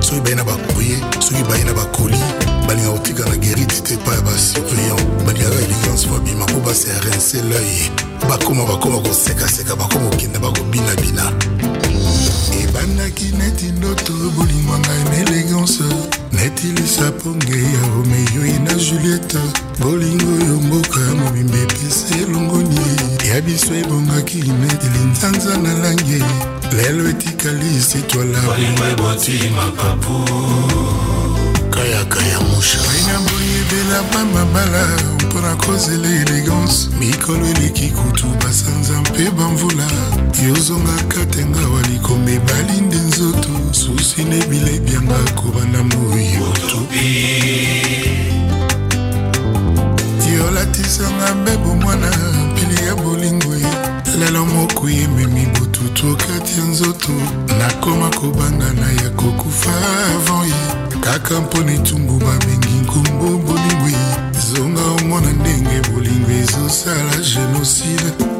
soki baye na bakourrier soki baye na bakoli balingaka kotika na gerite te epai ya basurveillant balingaka elegance fo abima mpo baserrinse l'œil bakoma bakoma kosekaseka bakoma kokenda bakobinabina ebandaki neti ndoto bolingwa ngai na elegance netilisa ponge ya omeyoi na julieta bolingo oyo mboka mobimba epesa elongoni ya biso ebongaki netili nzanza na lange lelo etikali sitwalabolingo eboti mapapu kayaka ya mushaina boyebela bamabala mpona kozela elegance mikolo eleki kutu basanza mpe bamvula yozongaka tengawa likomba ebali nde nzoto susi nebila ebyanga kobanda moyoto yolatisanga mbebo mwana pili ya bolingo ye lelo moko yememi bututu okati ya nzoto nakoma kobanga na ya kokufa avant ye kaka mpona etumbu babengi nkombo bolingo ye zonga omona ndenge bolingo ezosala genocide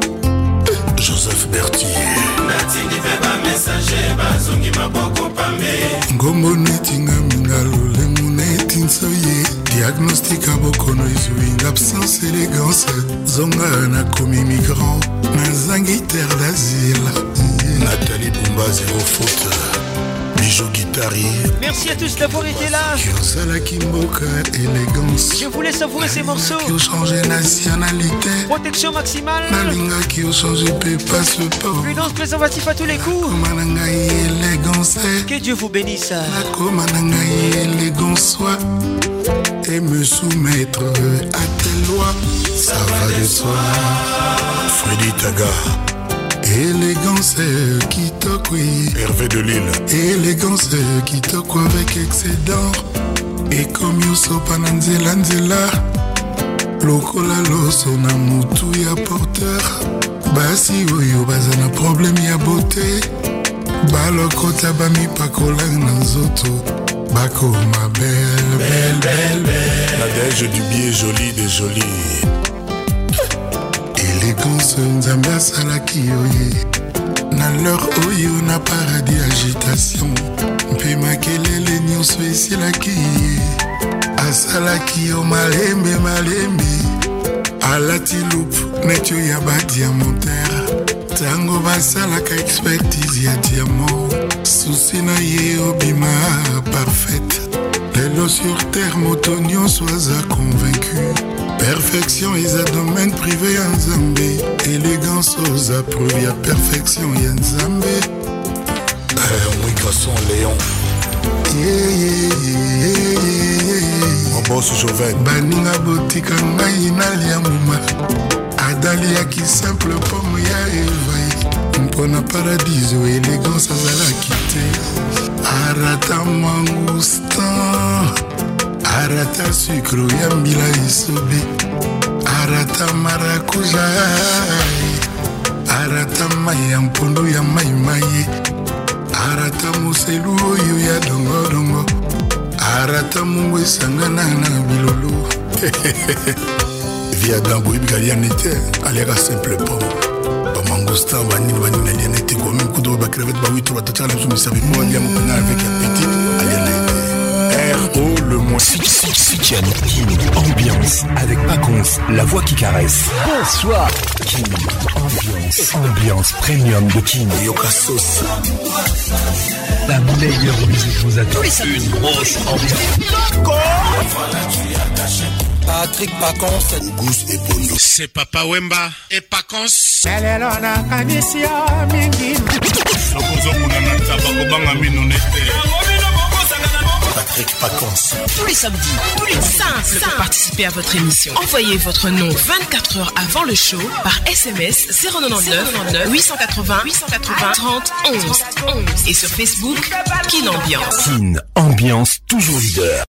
joseph bertier ngombo netingami na lolemo netinso ye diagnostika bokono ezwinga absence élégance zonga nakomi migrant nazangi terre d'asile natali bumba zero faute Merci à tous d'avoir été là. Hein, Je voulais savourer ces morceaux. Protection maximale. Prudence préservatif à tous les coups. Que Dieu vous bénisse. Et me soumettre à tes lois, ça va de soi. Freddy Taga. Élégance euh, qui oui. Hervé de Lille. Élégance euh, qui avec excédent. Et comme Yousso Pananzela Nzela. la loso na problème ya porteur basi oyo baza na probleme ya Ma belle, belle, belle La bakoma du biais, jolie des jolies badekanse nzambe asalaki oye na lor oyo na paradis agitation mpe makelele nyonso esilaki ye asalaki yo malembe malembe alati loupe neti oyo ya badiamantere ntango basalaka expertise ya diamo susi na ye obima parfaite lelo sur terre moto nyonso aza convaincu perfection eza domaine privé ya nzambe elegance oza preuve ya perfection ya nzambe moikason eh, léon mobosu joven baninga botika ngai nalia moma adaliaki simple pomo ya evai mpo na paradiso elegance azalaki te arata mangustan arata sucre ya mbila esobe arata marakuja arata mai ya mpondo ya maimai mai. arata moselu oyo ya dongodongo arata mongo esangana na bilolo viadan boyebika aliane te aliaka simple pom bamangostan banini banini aliane te komi kuto bacrevete bawitro batatiaka na biso misabe po alia mopena avec apetite aliane Oh le moins Sukian Ambiance avec Paconce, la voix qui caresse. Bonsoir King Ambiance Ambiance Premium de King Yokasos La meilleure musique vous attend Une grosse ambiance Patrick Paconce, Goose et Bono C'est Papa Wemba et Pacons Patrick vacances Tous les samedis, tous les pour participer à votre émission. Envoyez votre nom 24 heures avant le show par SMS 099 880 880 30 11 11 et sur Facebook Kin Ambiance. Ambiance toujours leader.